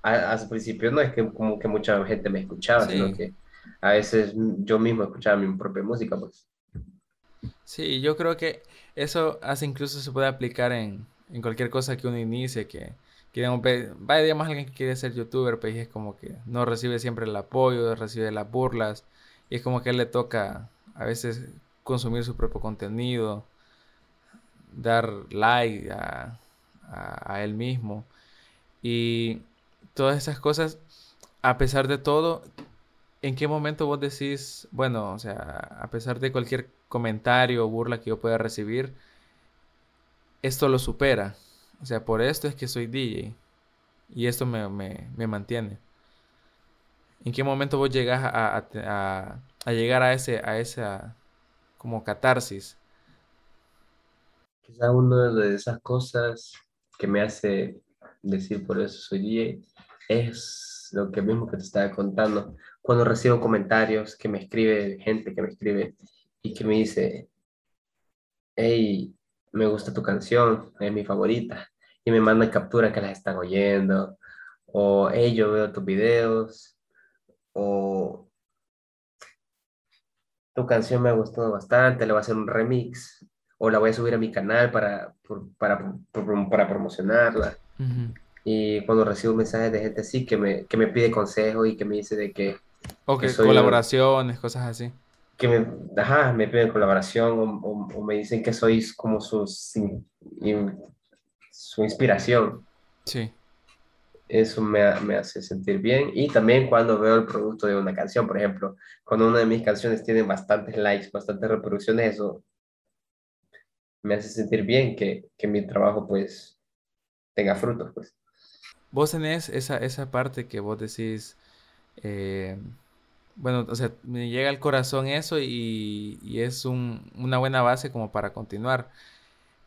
Al principio no es que como que mucha gente me escuchaba, sino que a veces yo mismo escuchaba mi propia música, pues. Sí, yo creo que eso hace incluso se puede aplicar en, en cualquier cosa que uno inicie, que vaya, digamos, alguien que quiere ser youtuber, pues es como que no recibe siempre el apoyo, recibe las burlas, y es como que le toca a veces consumir su propio contenido, dar like a, a, él mismo, y todas esas cosas, a pesar de todo, ¿en qué momento vos decís, bueno, o sea, a pesar de cualquier comentario o burla que yo pueda recibir, esto lo supera? O sea, por esto es que soy DJ. Y esto me, mantiene. ¿En qué momento vos llegas a, llegar a ese, a esa como catarsis? Quizá una de esas cosas que me hace decir por eso soy DJ es lo que mismo que te estaba contando. Cuando recibo comentarios que me escribe gente que me escribe y que me dice, hey, me gusta tu canción, es mi favorita, y me mandan captura que las están oyendo, o hey, yo veo tus videos, o tu canción me ha gustado bastante, le voy a hacer un remix, o la voy a subir a mi canal para, para, para, promocionarla. Y cuando recibo mensajes de gente así que me, que me pide consejo y que me dice de que... O que, colaboraciones, cosas así que me, ajá, me piden colaboración o, o, me dicen que soy como su, su inspiración. Sí. Eso me, me, hace sentir bien. Y también cuando veo el producto de una canción, por ejemplo, cuando una de mis canciones tiene bastantes likes, bastantes reproducciones, eso me hace sentir bien que, que mi trabajo pues tenga frutos. Pues. Vos tenés esa, esa parte que vos decís... Eh bueno, o sea, me llega al corazón eso y, es una buena base como para continuar.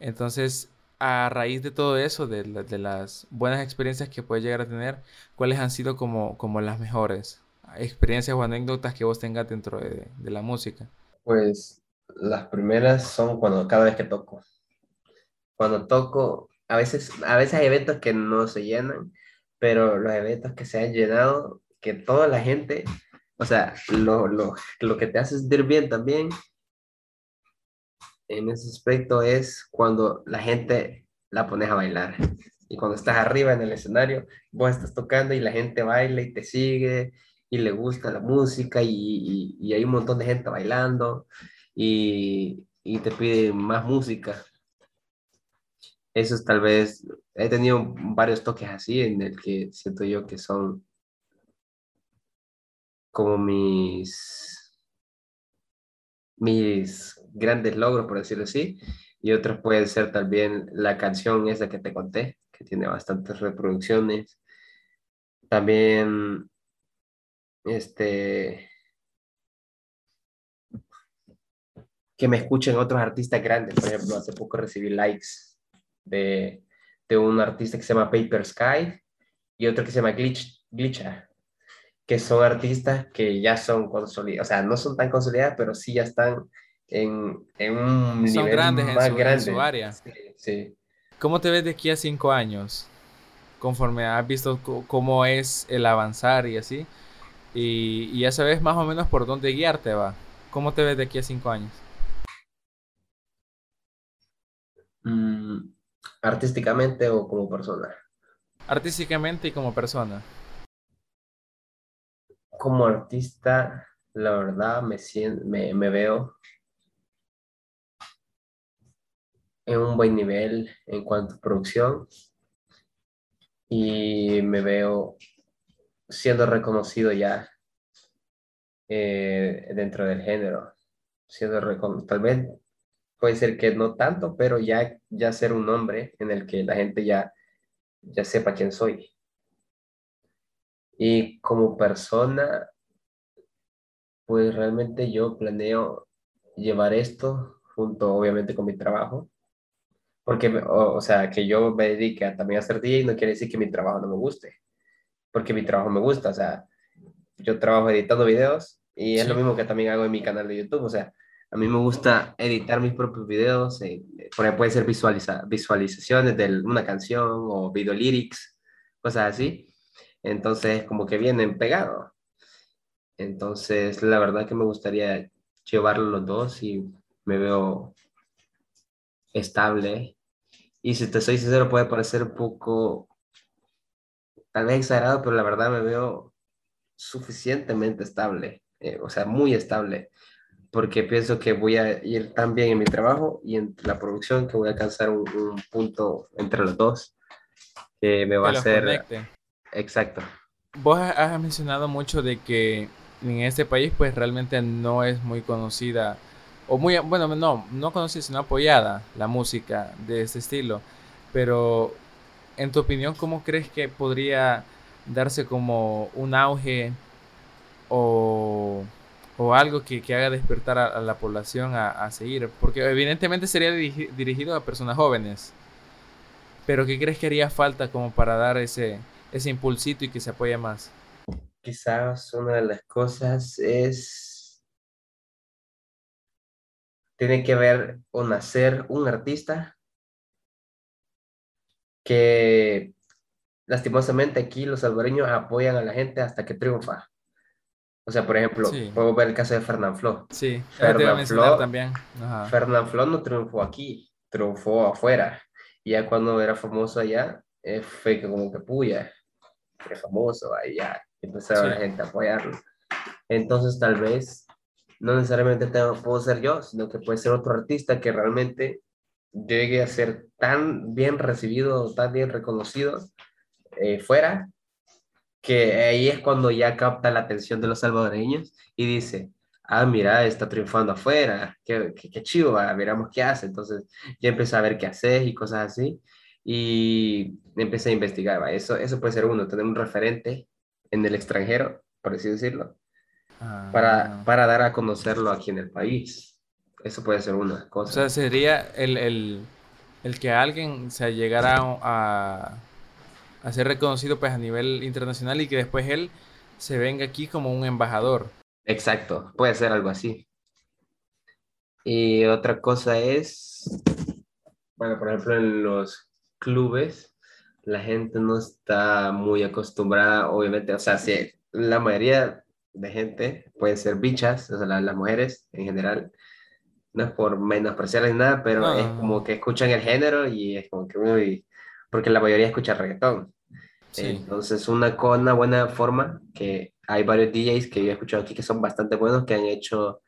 Entonces, a raíz de todo eso, de, las buenas experiencias que puedes llegar a tener, ¿cuáles han sido como, como las mejores experiencias o anécdotas que vos tengas dentro de, de la música? Pues las primeras son cuando cada vez que toco. Cuando toco, a veces, a veces hay eventos que no se llenan, pero los eventos que se han llenado, que toda la gente o sea, lo, lo, lo que te hace sentir bien también en ese aspecto es cuando la gente la pones a bailar. Y cuando estás arriba en el escenario, vos estás tocando y la gente baila y te sigue y le gusta la música y, y, hay un montón de gente bailando y, y, te pide más música. Esos tal vez, he tenido varios toques así en el que siento yo que son como mis, mis grandes logros, por decirlo así, y otros pueden ser también la canción esa que te conté, que tiene bastantes reproducciones. También, este, que me escuchen otros artistas grandes. Por ejemplo, hace poco recibí likes de, de un artista que se llama Paper Sky y otro que se llama Glitch, Glitcha, que son artistas que ya son consolidados, o sea, no son tan consolidados, pero sí ya están en, en un Son nivel grandes más en su, en grande. su área. Sí, sí. ¿Cómo te ves de aquí a cinco años? Conforme has visto cómo es el avanzar y así. Y, y ya sabes más o menos por dónde guiarte, va. ¿Cómo te ves de aquí a cinco años? Mm, artísticamente o como persona. Artísticamente y como persona. Como artista, la verdad me, sien- me, veo en un buen nivel en cuanto a producción y me veo siendo reconocido ya eh, dentro del género, siendo tal vez puede ser que no tanto, pero ya, ya ser un nombre en el que la gente ya, ya sepa quién soy. Y como persona, pues realmente yo planeo llevar esto junto obviamente con mi trabajo, porque, o, o sea, que yo me dedique a, también a ser DJ no quiere decir que mi trabajo no me guste, porque mi trabajo me gusta, o sea, yo trabajo editando videos y es Sí. lo mismo que también hago en mi canal de YouTube, o sea, a mí me gusta editar mis propios videos, eh, por ejemplo, puede ser visualiza, visualizaciones de una canción o video lyrics, cosas así, entonces como que vienen pegados. Entonces, la verdad que me gustaría llevarlo los dos y me veo estable. Y si te soy sincero, puede parecer un poco, tal vez exagerado, pero la verdad me veo suficientemente estable, eh, o sea, muy estable, porque pienso que voy a ir tan bien en mi trabajo y en la producción que voy a alcanzar un, un punto entre los dos que me va Que a hacer conecte. Exacto. Vos ha- has mencionado mucho de que en este país pues realmente no es muy conocida o muy, bueno, no, no conocida sino apoyada la música de este estilo. Pero en tu opinión, ¿cómo crees que podría darse como un auge o, o algo que, que haga despertar a, la población a, seguir? Porque evidentemente sería dirigi- dirigido a personas jóvenes. Pero ¿qué crees que haría falta como para dar ese, ese impulsito y que se apoye más? Quizás una de las cosas es, tiene que ver o nacer un artista que lastimosamente aquí los salvadoreños apoyan a la gente hasta que triunfa. O sea, por ejemplo, Sí. podemos ver el caso de Fernán Flo. Sí, Fernán Flo- también. Ajá. Fernán Flo no triunfó aquí, triunfó afuera. Y ya cuando era famoso allá, eh, fue que como que puya, famoso, ahí ya empezaron Sí. la gente a apoyarlo. Entonces tal vez no necesariamente tengo, puedo ser yo, sino que puede ser otro artista que realmente llegue a ser tan bien recibido, tan bien reconocido eh, fuera, que ahí es cuando ya capta la atención de los salvadoreños y dice, ah, mira, está triunfando afuera, qué, qué, qué miramos qué hace. Entonces ya empecé a ver qué hace y cosas así. Y empecé a investigar, va. Eso, eso puede ser uno, tener un referente en el extranjero, por así decirlo, para, Ah. para dar a conocerlo aquí en el país. Eso puede ser una O cosa. sea, sería el, el, el que alguien se llegara a, a ser reconocido pues a nivel internacional y que después él se venga aquí como un embajador. Exacto, puede ser algo así. Y otra cosa es, bueno, por ejemplo, en los clubes, la gente no está muy acostumbrada, obviamente, o sea, sí, la mayoría de gente puede ser bichas, o sea, la- las mujeres en general, no es por menospreciarles nada, pero es no. como que escuchan el género y es como que, uy, porque la mayoría escucha reggaetón. Sí. Entonces, una, una buena forma que hay varios DJs que yo he escuchado aquí que son bastante buenos, que han hecho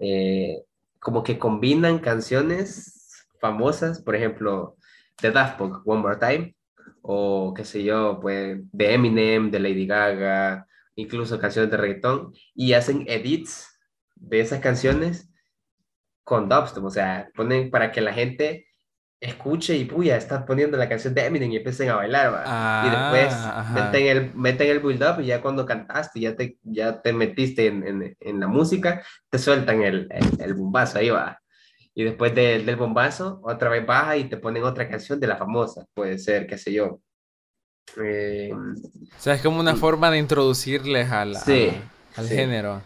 eh, como que combinan canciones famosas, por ejemplo, de Daft Punk, One More Time, o qué sé yo, pues de Eminem, de Lady Gaga, incluso canciones de reggaetón, y hacen edits de esas canciones con dubstep, o sea, ponen para que la gente escuche y puya, están poniendo la canción de Eminem y empiecen a bailar, ¿va? y después Ah, meten el, meten el build up y ya cuando cantaste, ya te, ya te metiste en, en, en la música, te sueltan el, el, el bombazo, ahí va. Y después de- del bombazo, otra vez baja y te ponen otra canción de la famosa, puede ser, qué sé yo. Eh, O sea, es como una forma de introducirles al, Sí, al, al sí. género.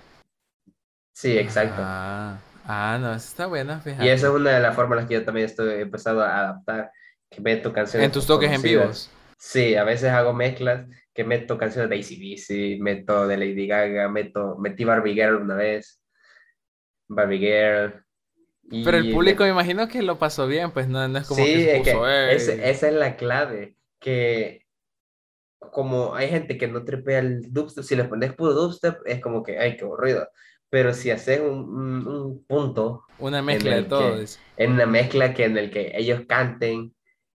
sí, exacto. Ah, ah, no, eso está buena, fíjate. Y esa es una de las formas en las que yo también estoy empezando a adaptar, que meto canciones En tus toques en vivos. Sí, a veces hago mezclas que meto canciones de AC/DC, meto de Lady Gaga, meto, metí Barbie Girl una vez, Barbie Girl. Y- Pero el público me imagino que lo pasó bien, pues no, no es como sí, que se es esa es la clave, que como hay gente que no tripea el dubstep, si le pones puro dubstep, es como que, ay, qué aburrido. Pero si haces un, un- un punto Una mezcla de todo. que- en una mezcla que en el que ellos canten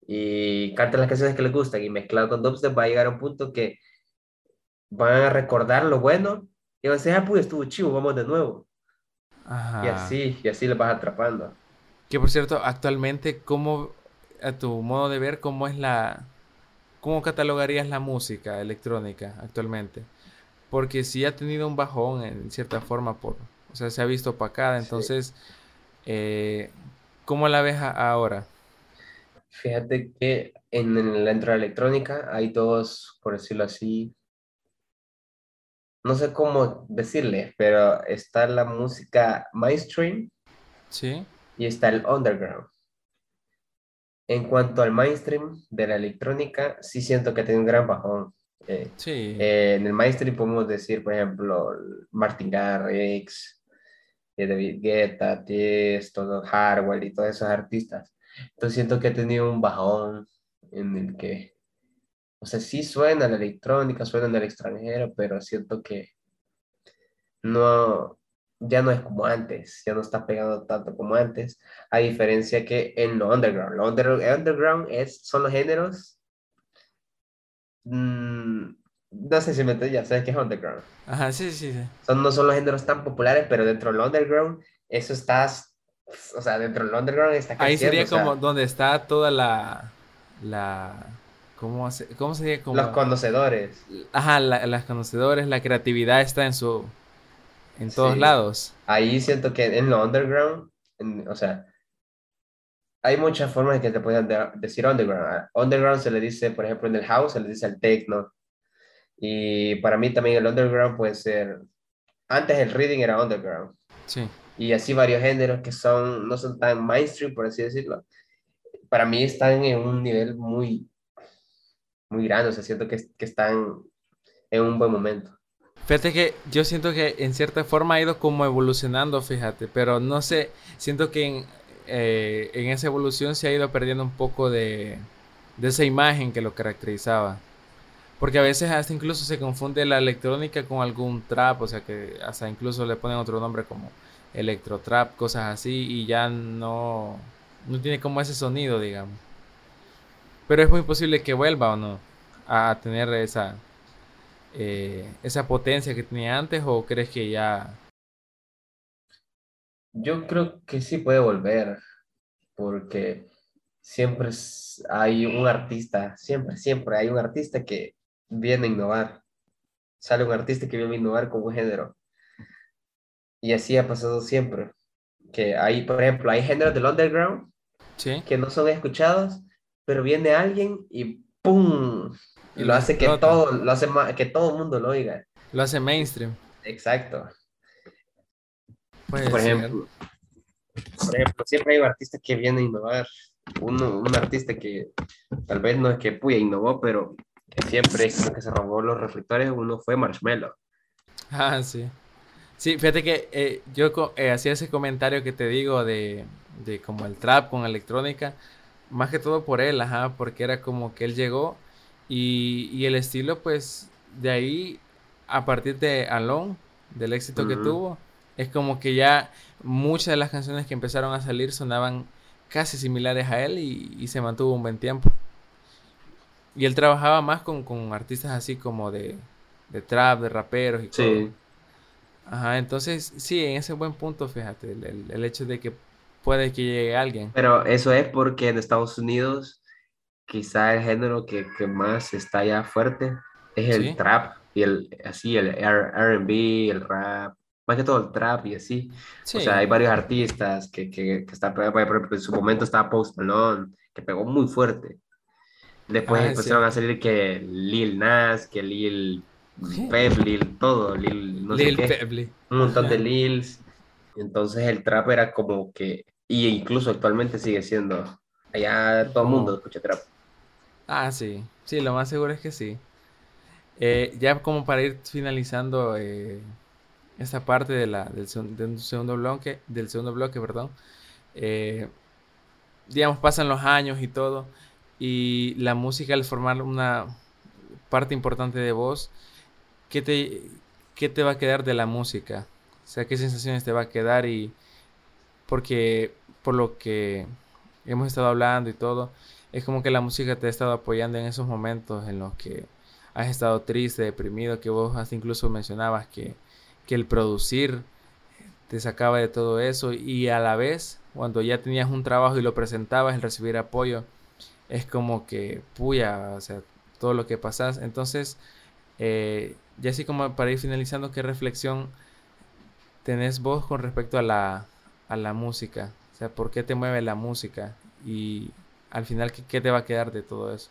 y canten las canciones que les gustan y mezclado con dubstep va a llegar a un punto que van a recordar lo bueno y van a decir, ah, pues estuvo chivo, vamos de nuevo. Y así, y así les vas atrapando. Que por cierto, actualmente, ¿cómo, a tu modo de ver, cómo es la, cómo catalogarías la música electrónica actualmente? Porque sí ha tenido un bajón en cierta forma por, o sea, se ha visto opacada, Sí. entonces, eh, ¿cómo la ves ahora? Fíjate que en, en la entrada electrónica hay dos, por decirlo así, no sé cómo decirle, pero está la música mainstream ¿Sí? y está el underground. En cuanto al mainstream de la electrónica, sí siento que tiene un gran bajón. Eh, Sí. eh, en el mainstream podemos decir, por ejemplo, Martin Garrix, eh, David Guetta, Tiesto, Hardwell y todos esos artistas. Entonces siento que ha tenido un bajón en el que, o sea, sí suena la electrónica, suena en el extranjero, pero siento que no, ya no es como antes, ya no está pegando tanto como antes, a diferencia que en lo underground. Lo under- underground es, son los géneros, mm, no sé si me entiendes, ya sabes qué es underground. Ajá, sí, sí, sí. Son, no son los géneros tan populares, pero dentro del underground, eso está, o sea, dentro del underground está Ahí sería o sea, como donde está toda la, la, ¿cómo, se- cómo sería como? los conocedores. Ajá, la- las conocedores, la creatividad está en su, en todos Sí. lados. Ahí siento que en lo underground, en- o sea, hay muchas formas en que te pueden de- decir underground. Underground se le dice, por ejemplo, en el house se le dice al techno. Y para mí también el underground puede ser, antes el reading era underground. Sí. Y así varios géneros que son, no son tan mainstream, por así decirlo. Para mí están en un nivel muy, muy grande, o sea, siento que, que están en un buen momento. Fíjate que yo siento que en cierta forma ha ido como evolucionando, fíjate, pero no sé, siento que en, eh, en esa evolución se ha ido perdiendo un poco de, de esa imagen que lo caracterizaba. Porque a veces hasta incluso se confunde la electrónica con algún trap, o sea que hasta incluso le ponen otro nombre como electrotrap, cosas así, y ya no, no tiene como ese sonido, digamos. Pero es muy posible que vuelva o no a tener esa, eh, esa potencia que tenía antes o crees que ya... Yo creo que sí puede volver, porque siempre hay un artista, siempre, siempre hay un artista que viene a innovar. Sale un artista que viene a innovar con un género. Y así ha pasado siempre. Que hay, por ejemplo, hay géneros del underground Sí, que no son escuchados, pero viene alguien y ¡pum! Y lo hace que todo, lo hace que todo el mundo lo oiga. lo hace mainstream. Exacto. Puede Por ser. ejemplo, por ejemplo, siempre hay un artista que viene a innovar. Uno, un artista que tal vez no es que puya innovó, pero que siempre es como que se robó los reflectores. Uno fue Marshmello. Ah, sí. Sí, fíjate que eh, yo eh, hacía ese comentario que te digo de, de como el trap con electrónica, más que todo por él, ajá, porque era como que él llegó y, y el estilo, pues, de ahí, a partir de Alone, del éxito que tuvo, es como que ya muchas de las canciones que empezaron a salir sonaban casi similares a él y, se mantuvo un buen tiempo. Y él trabajaba más con, artistas así como de, de, trap, de raperos y sí. Ajá, entonces sí, en ese buen punto, fíjate, el, hecho de que puede que llegue alguien. Pero eso es porque en Estados Unidos quizá el género que, que más está ya fuerte es el trap y el así el R&B, el rap más que todo el trap y así. O sea, hay varios artistas que, que, que ejemplo, en su momento estaba Post Malone, que pegó muy fuerte. Después ah, empezaron a salir que Lil Nas, que Lil Peble, todo, Lil, no sé qué, un montón de Lils. Entonces el trap era como que, y incluso actualmente sigue siendo, allá todo el mundo escucha trap. Ah, sí, sí, lo más seguro es que sí. Eh, ya como para ir finalizando, eh, esta parte de la, del, segundo bloque, del segundo bloque, perdón, eh, digamos, pasan los años y todo, y la música al formar una parte importante de vos, ¿qué te, qué te va a quedar de la música? O sea, ¿qué sensaciones te va a quedar? Y porque por lo que hemos estado hablando y todo, es como que la música te ha estado apoyando en esos momentos en los que has estado triste, deprimido, que vos hasta incluso mencionabas que que el producir te sacaba de todo eso y a la vez cuando ya tenías un trabajo y lo presentabas, el recibir apoyo es como que puya, o sea, todo lo que pasas. Entonces, eh, ya así como para ir finalizando, ¿qué reflexión tenés vos con respecto a la, a la música? O sea, ¿por qué te mueve la música? Y al final, ¿qué, qué te va a quedar de todo eso?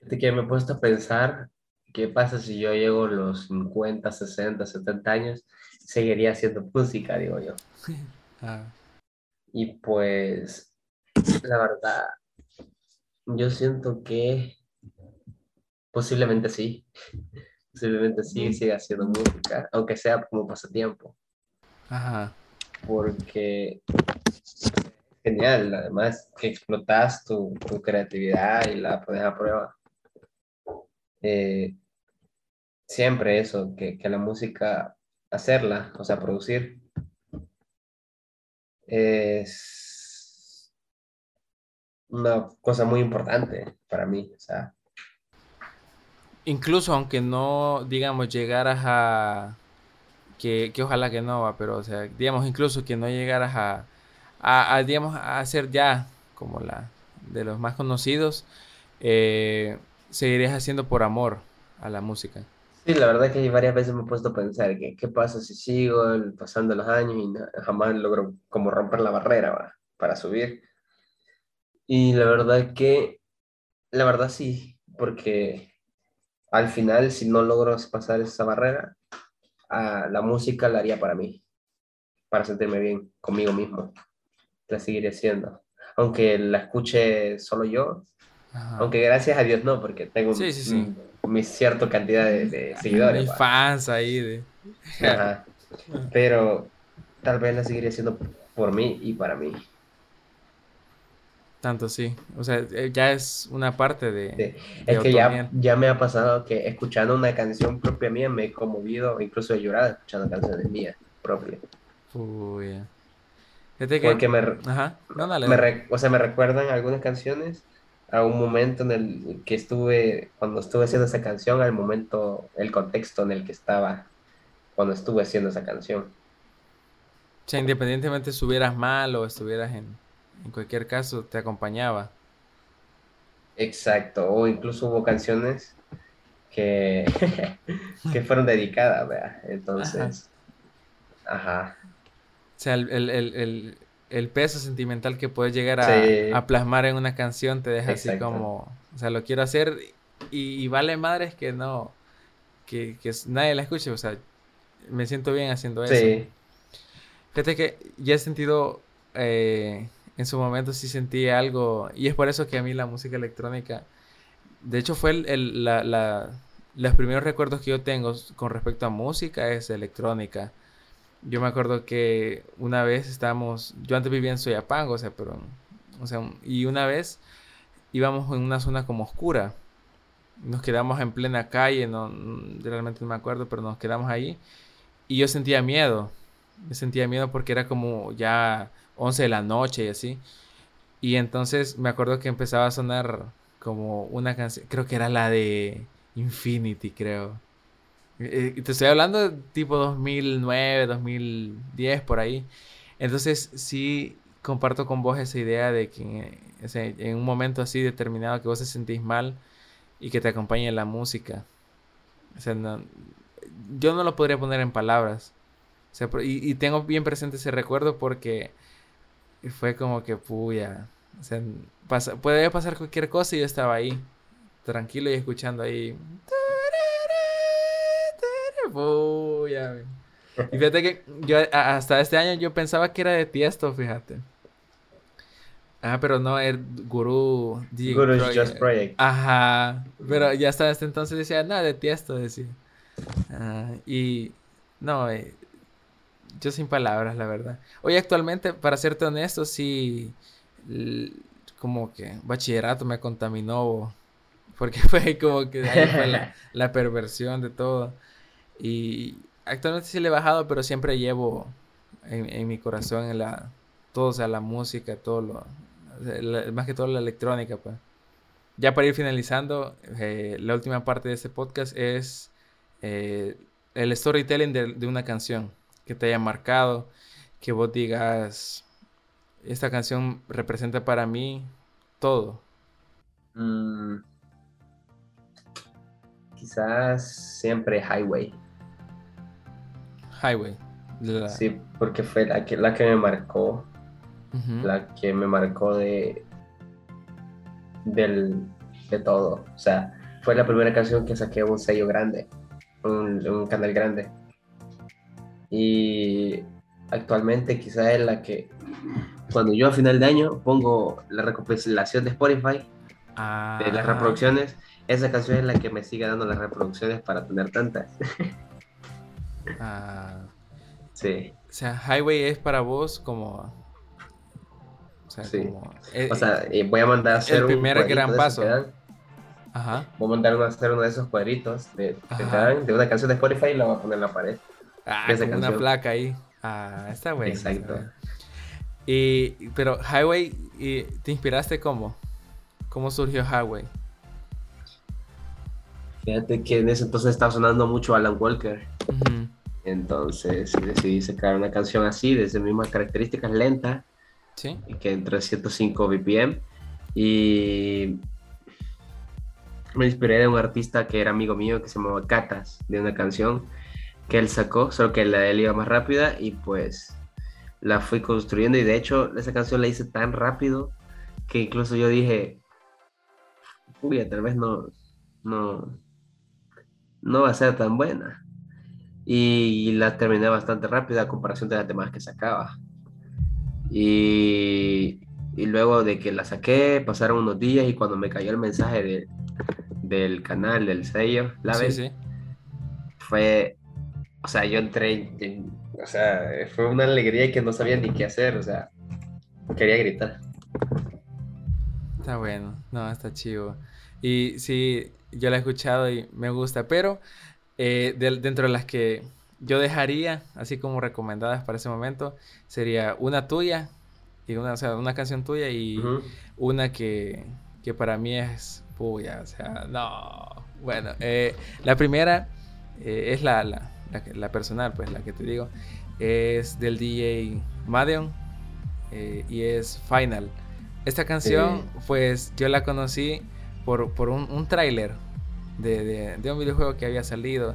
De que me he puesto a pensar ¿qué pasa si yo llego a los 50, 60, 70 años? Seguiría haciendo música, digo yo. Ah. Y pues, la verdad, yo siento que posiblemente sí. Posiblemente sí siga haciendo música, aunque sea como pasatiempo. Ajá. Porque es genial, además que explotas tu, tu creatividad y la pones a prueba. Eh, siempre eso, que, que, la música, hacerla, o sea, producir, es una cosa muy importante para mí, o sea. Incluso aunque no, digamos, llegaras a, que, que ojalá que no va, pero, o sea, digamos, incluso que no llegaras a, a, a digamos, a ser ya como la de los más conocidos, eh, seguirías haciendo por amor a la música. Sí, la verdad que varias veces me he puesto a pensar que qué pasa si sigo pasando los años y jamás logro como romper la barrera para subir. Y la verdad que, la verdad sí, porque al final si no logro pasar esa barrera, a la música la haría para mí, para sentirme bien conmigo mismo. La seguiré haciendo. Aunque la escuche solo yo, aunque gracias a Dios no, porque tengo mi cierta cantidad de, seguidores. Mis fans ahí. De... Pero tal vez la seguiría haciendo por mí y para mí. Tanto sí. O sea, eh, ya es una parte de. es que ya, ya me ha pasado que escuchando una canción propia mía me he conmovido, incluso he llorado escuchando canciones mías propias. Uy. Porque me, Ajá. o sea, me recuerdan algunas canciones a un momento en el que estuve, cuando estuve haciendo esa canción, al momento, el contexto en el que estaba cuando estuve haciendo esa canción. O sea, independientemente estuvieras mal o estuvieras en, en cualquier caso, te acompañaba. Exacto, o incluso hubo canciones que, que fueron dedicadas, ¿verdad? Entonces, ajá. O sea, el, el el peso sentimental que puedes llegar a, plasmar en una canción te deja así como, o sea, lo quiero hacer y, vale madres que no, que, nadie la escuche, o sea, me siento bien haciendo eso. Sí. Fíjate que ya he sentido, eh, en su momento sí sentí algo, y es por eso que a mí la música electrónica, de hecho fue el, la, los primeros recuerdos que yo tengo con respecto a música es electrónica yo me acuerdo que una vez estábamos, yo antes vivía en Soyapango, o sea, pero, o sea, y una vez íbamos en una zona como oscura. Nos quedamos en plena calle, no, realmente no me acuerdo, pero nos quedamos ahí. Y yo sentía miedo. Yo sentía miedo porque era como ya 11 de la noche y así. Y entonces me acuerdo que empezaba a sonar como una canción, creo que era la de Infinity, creo. Eh, te estoy hablando de tipo 2009, 2010, por ahí. Entonces sí comparto con vos esa idea de que en un momento así determinado que vos te sentís mal y que te acompañe la música. O sea, yo no lo podría poner en palabras. y, tengo bien presente ese recuerdo porque fue como que, puya, o sea, puede pasar cualquier cosa y yo estaba ahí, tranquilo y escuchando ahí. Puya. Y fíjate que yo hasta este año yo pensaba que era de Tiesto, fíjate. Ah, pero no, el Guru. Guru Just Project. Ajá. Pero ya hasta este entonces decía, nada, de Tiesto, decía. Ah, y no, eh, yo sin palabras, la verdad. Hoy actualmente, para serte honesto, sí, como que bachillerato me contaminó, porque fue como que ahí fue la, la perversión de todo. Y actualmente sí le he bajado, pero siempre llevo en, mi corazón en la, todo, o sea, la música, todo lo, más que todo la electrónica, pues. Ya para ir finalizando, eh, la última parte de este podcast es eh, el storytelling de, una canción que te haya marcado, que vos digas, esta canción representa para mí todo. Mm, quizás siempre Highway. Highway. Sí, porque fue la que, la que me marcó. La que me marcó de. Del, de todo. O sea, fue la primera canción que saqué un sello grande. Un, un canal grande. Y actualmente quizás es la que. Cuando yo a final de año pongo la recopilación de Spotify de las ah. reproducciones, esa canción es la que me sigue dando las reproducciones para tener tantas. Ah. Sí. O sea, Highway es para vos como. O sea, sí. o sea voy a mandar a hacer el primer gran paso. Ajá. Voy a mandar a hacer uno de esos cuadritos de, de, una canción de Spotify y la voy a poner en la pared. Ah, una placa ahí. Ah, está bueno. Exacto. Y, pero Highway, y ¿te inspiraste cómo? ¿Cómo surgió Highway? Fíjate que en ese entonces estaba sonando mucho Alan Walker. Entonces decidí sacar una canción así, de esas mismas características, lenta, ¿Sí? que entre 105 BPM. Y me inspiré de un artista que era amigo mío que se llamaba Catas, de una canción que él sacó, solo que la de él iba más rápida y pues la fui construyendo y de hecho esa canción la hice tan rápido que incluso yo dije, uy, tal vez no, no, no va a ser tan buena y la terminé bastante rápida a comparación de las demás que sacaba. Y, y, luego de que la saqué, pasaron unos días y cuando me cayó el mensaje de, del canal, del sello, la vez, fue, o sea, yo entré, o sea, fue una alegría y que no sabía ni qué hacer, o sea, quería gritar. Está bueno, no, está chivo. Y sí, yo la he escuchado y me gusta, pero eh, dentro de las que yo dejaría, así como recomendadas para ese momento, sería una tuya, y una, o sea, una canción tuya y una que, que, para mí es puya, o sea, no. Bueno, eh, la primera eh, es la, la, la, personal, pues la que te digo, es del DJ Madeon y es Final. Esta canción, pues yo la conocí por, por un, un tráiler de, de, un videojuego que había salido.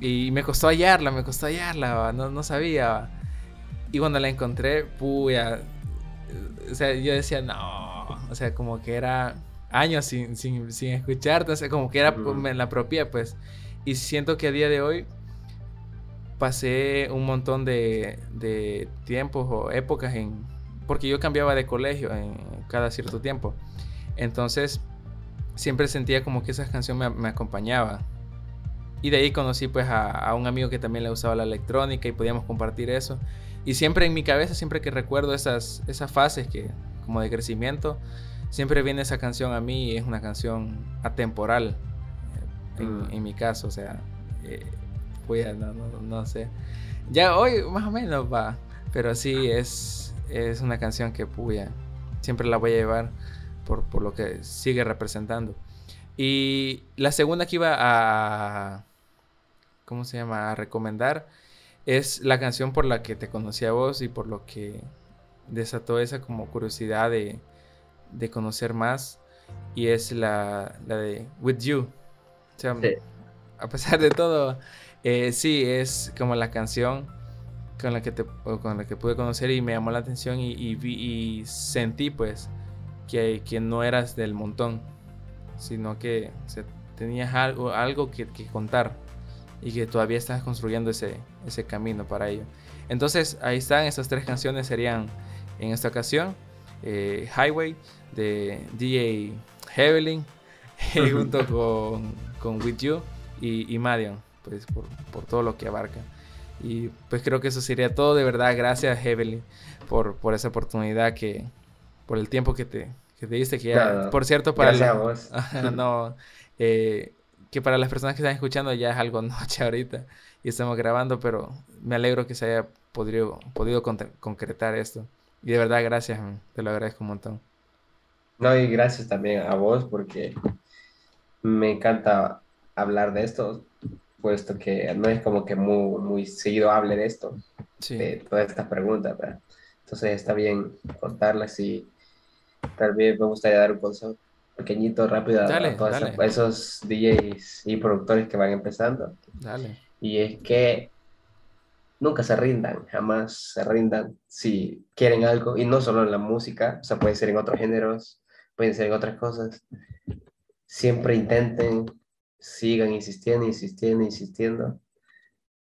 Y me costó hallarla, me costó hallarla, no, no sabía. Y cuando la encontré, puya. O sea, yo decía, no. O sea, como que era años sin, sin, sin escucharte. O sea, como que era en la propia, pues. Y siento que a día de hoy pasé un montón de, de tiempos o épocas en. Porque yo cambiaba de colegio en cada cierto tiempo. Entonces, siempre sentía como que esa canción me, me acompañaba. Y de ahí conocí pues a, un amigo que también le usaba la electrónica y podíamos compartir eso. Y siempre en mi cabeza, siempre que recuerdo esas, esas fases que, como de crecimiento, siempre viene esa canción a mí y es una canción atemporal eh, mm. en, mi caso. O sea, eh, no, no, no, sé. Ya hoy más o menos va, pero sí es, es una canción que puya, siempre la voy a llevar por, por lo que sigue representando. Y la segunda que iba a, ¿cómo se llama? A recomendar es la canción por la que te conocí a vos y por lo que desató esa como curiosidad de, de conocer más y es la, la de With You. A pesar de todo, eh, sí, es como la canción con la que te, con la que pude conocer y me llamó la atención y, y, sentí pues que, que, no eras del montón, sino que tenías algo, algo que, que, contar y que todavía estás construyendo ese, ese camino para ello. Entonces ahí están, esas tres canciones serían en esta ocasión eh, Highway de DJ Heavenly junto con, con With You y, y pues por, por, todo lo que abarca. Y pues creo que eso sería todo. De verdad, gracias Heavenly por, por esa oportunidad que, por el tiempo que te, que te diste. Que por cierto, para no, eh, que para las personas que están escuchando ya es algo noche ahorita y estamos grabando, pero me alegro que se haya podido, podido concretar esto. Y de verdad, gracias, te lo agradezco un montón. No, y gracias también a vos porque me encanta hablar de esto, puesto que no es como que muy, muy seguido hable de esto, de todas estas preguntas, Entonces está bien contarlas y tal vez me gustaría dar un consejo pequeñito, rápido a, todos esos DJs y productores que van empezando. Dale. Y es que nunca se rindan, jamás se rindan si quieren algo, y no solo en la música, o sea, puede ser en otros géneros, pueden ser en otras cosas. Siempre intenten, sigan insistiendo, insistiendo, insistiendo.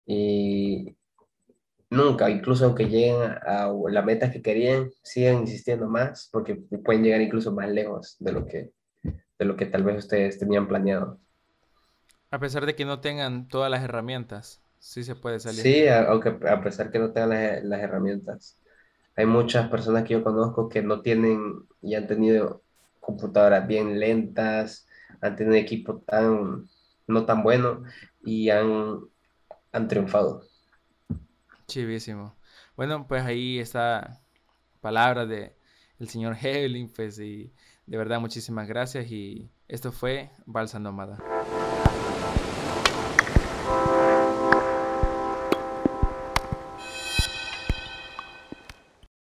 Y nunca, incluso aunque lleguen a, la meta que querían, sigan insistiendo más, porque pueden llegar incluso más lejos de lo que, de lo que tal vez ustedes tenían planeado. A pesar de que no tengan todas las herramientas. Sí se puede salir. Sí, aunque a pesar que no tengan las, herramientas. Hay muchas personas que yo conozco que no tienen y han tenido computadoras bien lentas, han tenido un equipo tan, no tan bueno y han, han triunfado. Chivísimo. Bueno, pues ahí está palabra de el señor Hevlin, pues y de verdad muchísimas gracias y esto fue Balsa Nómada.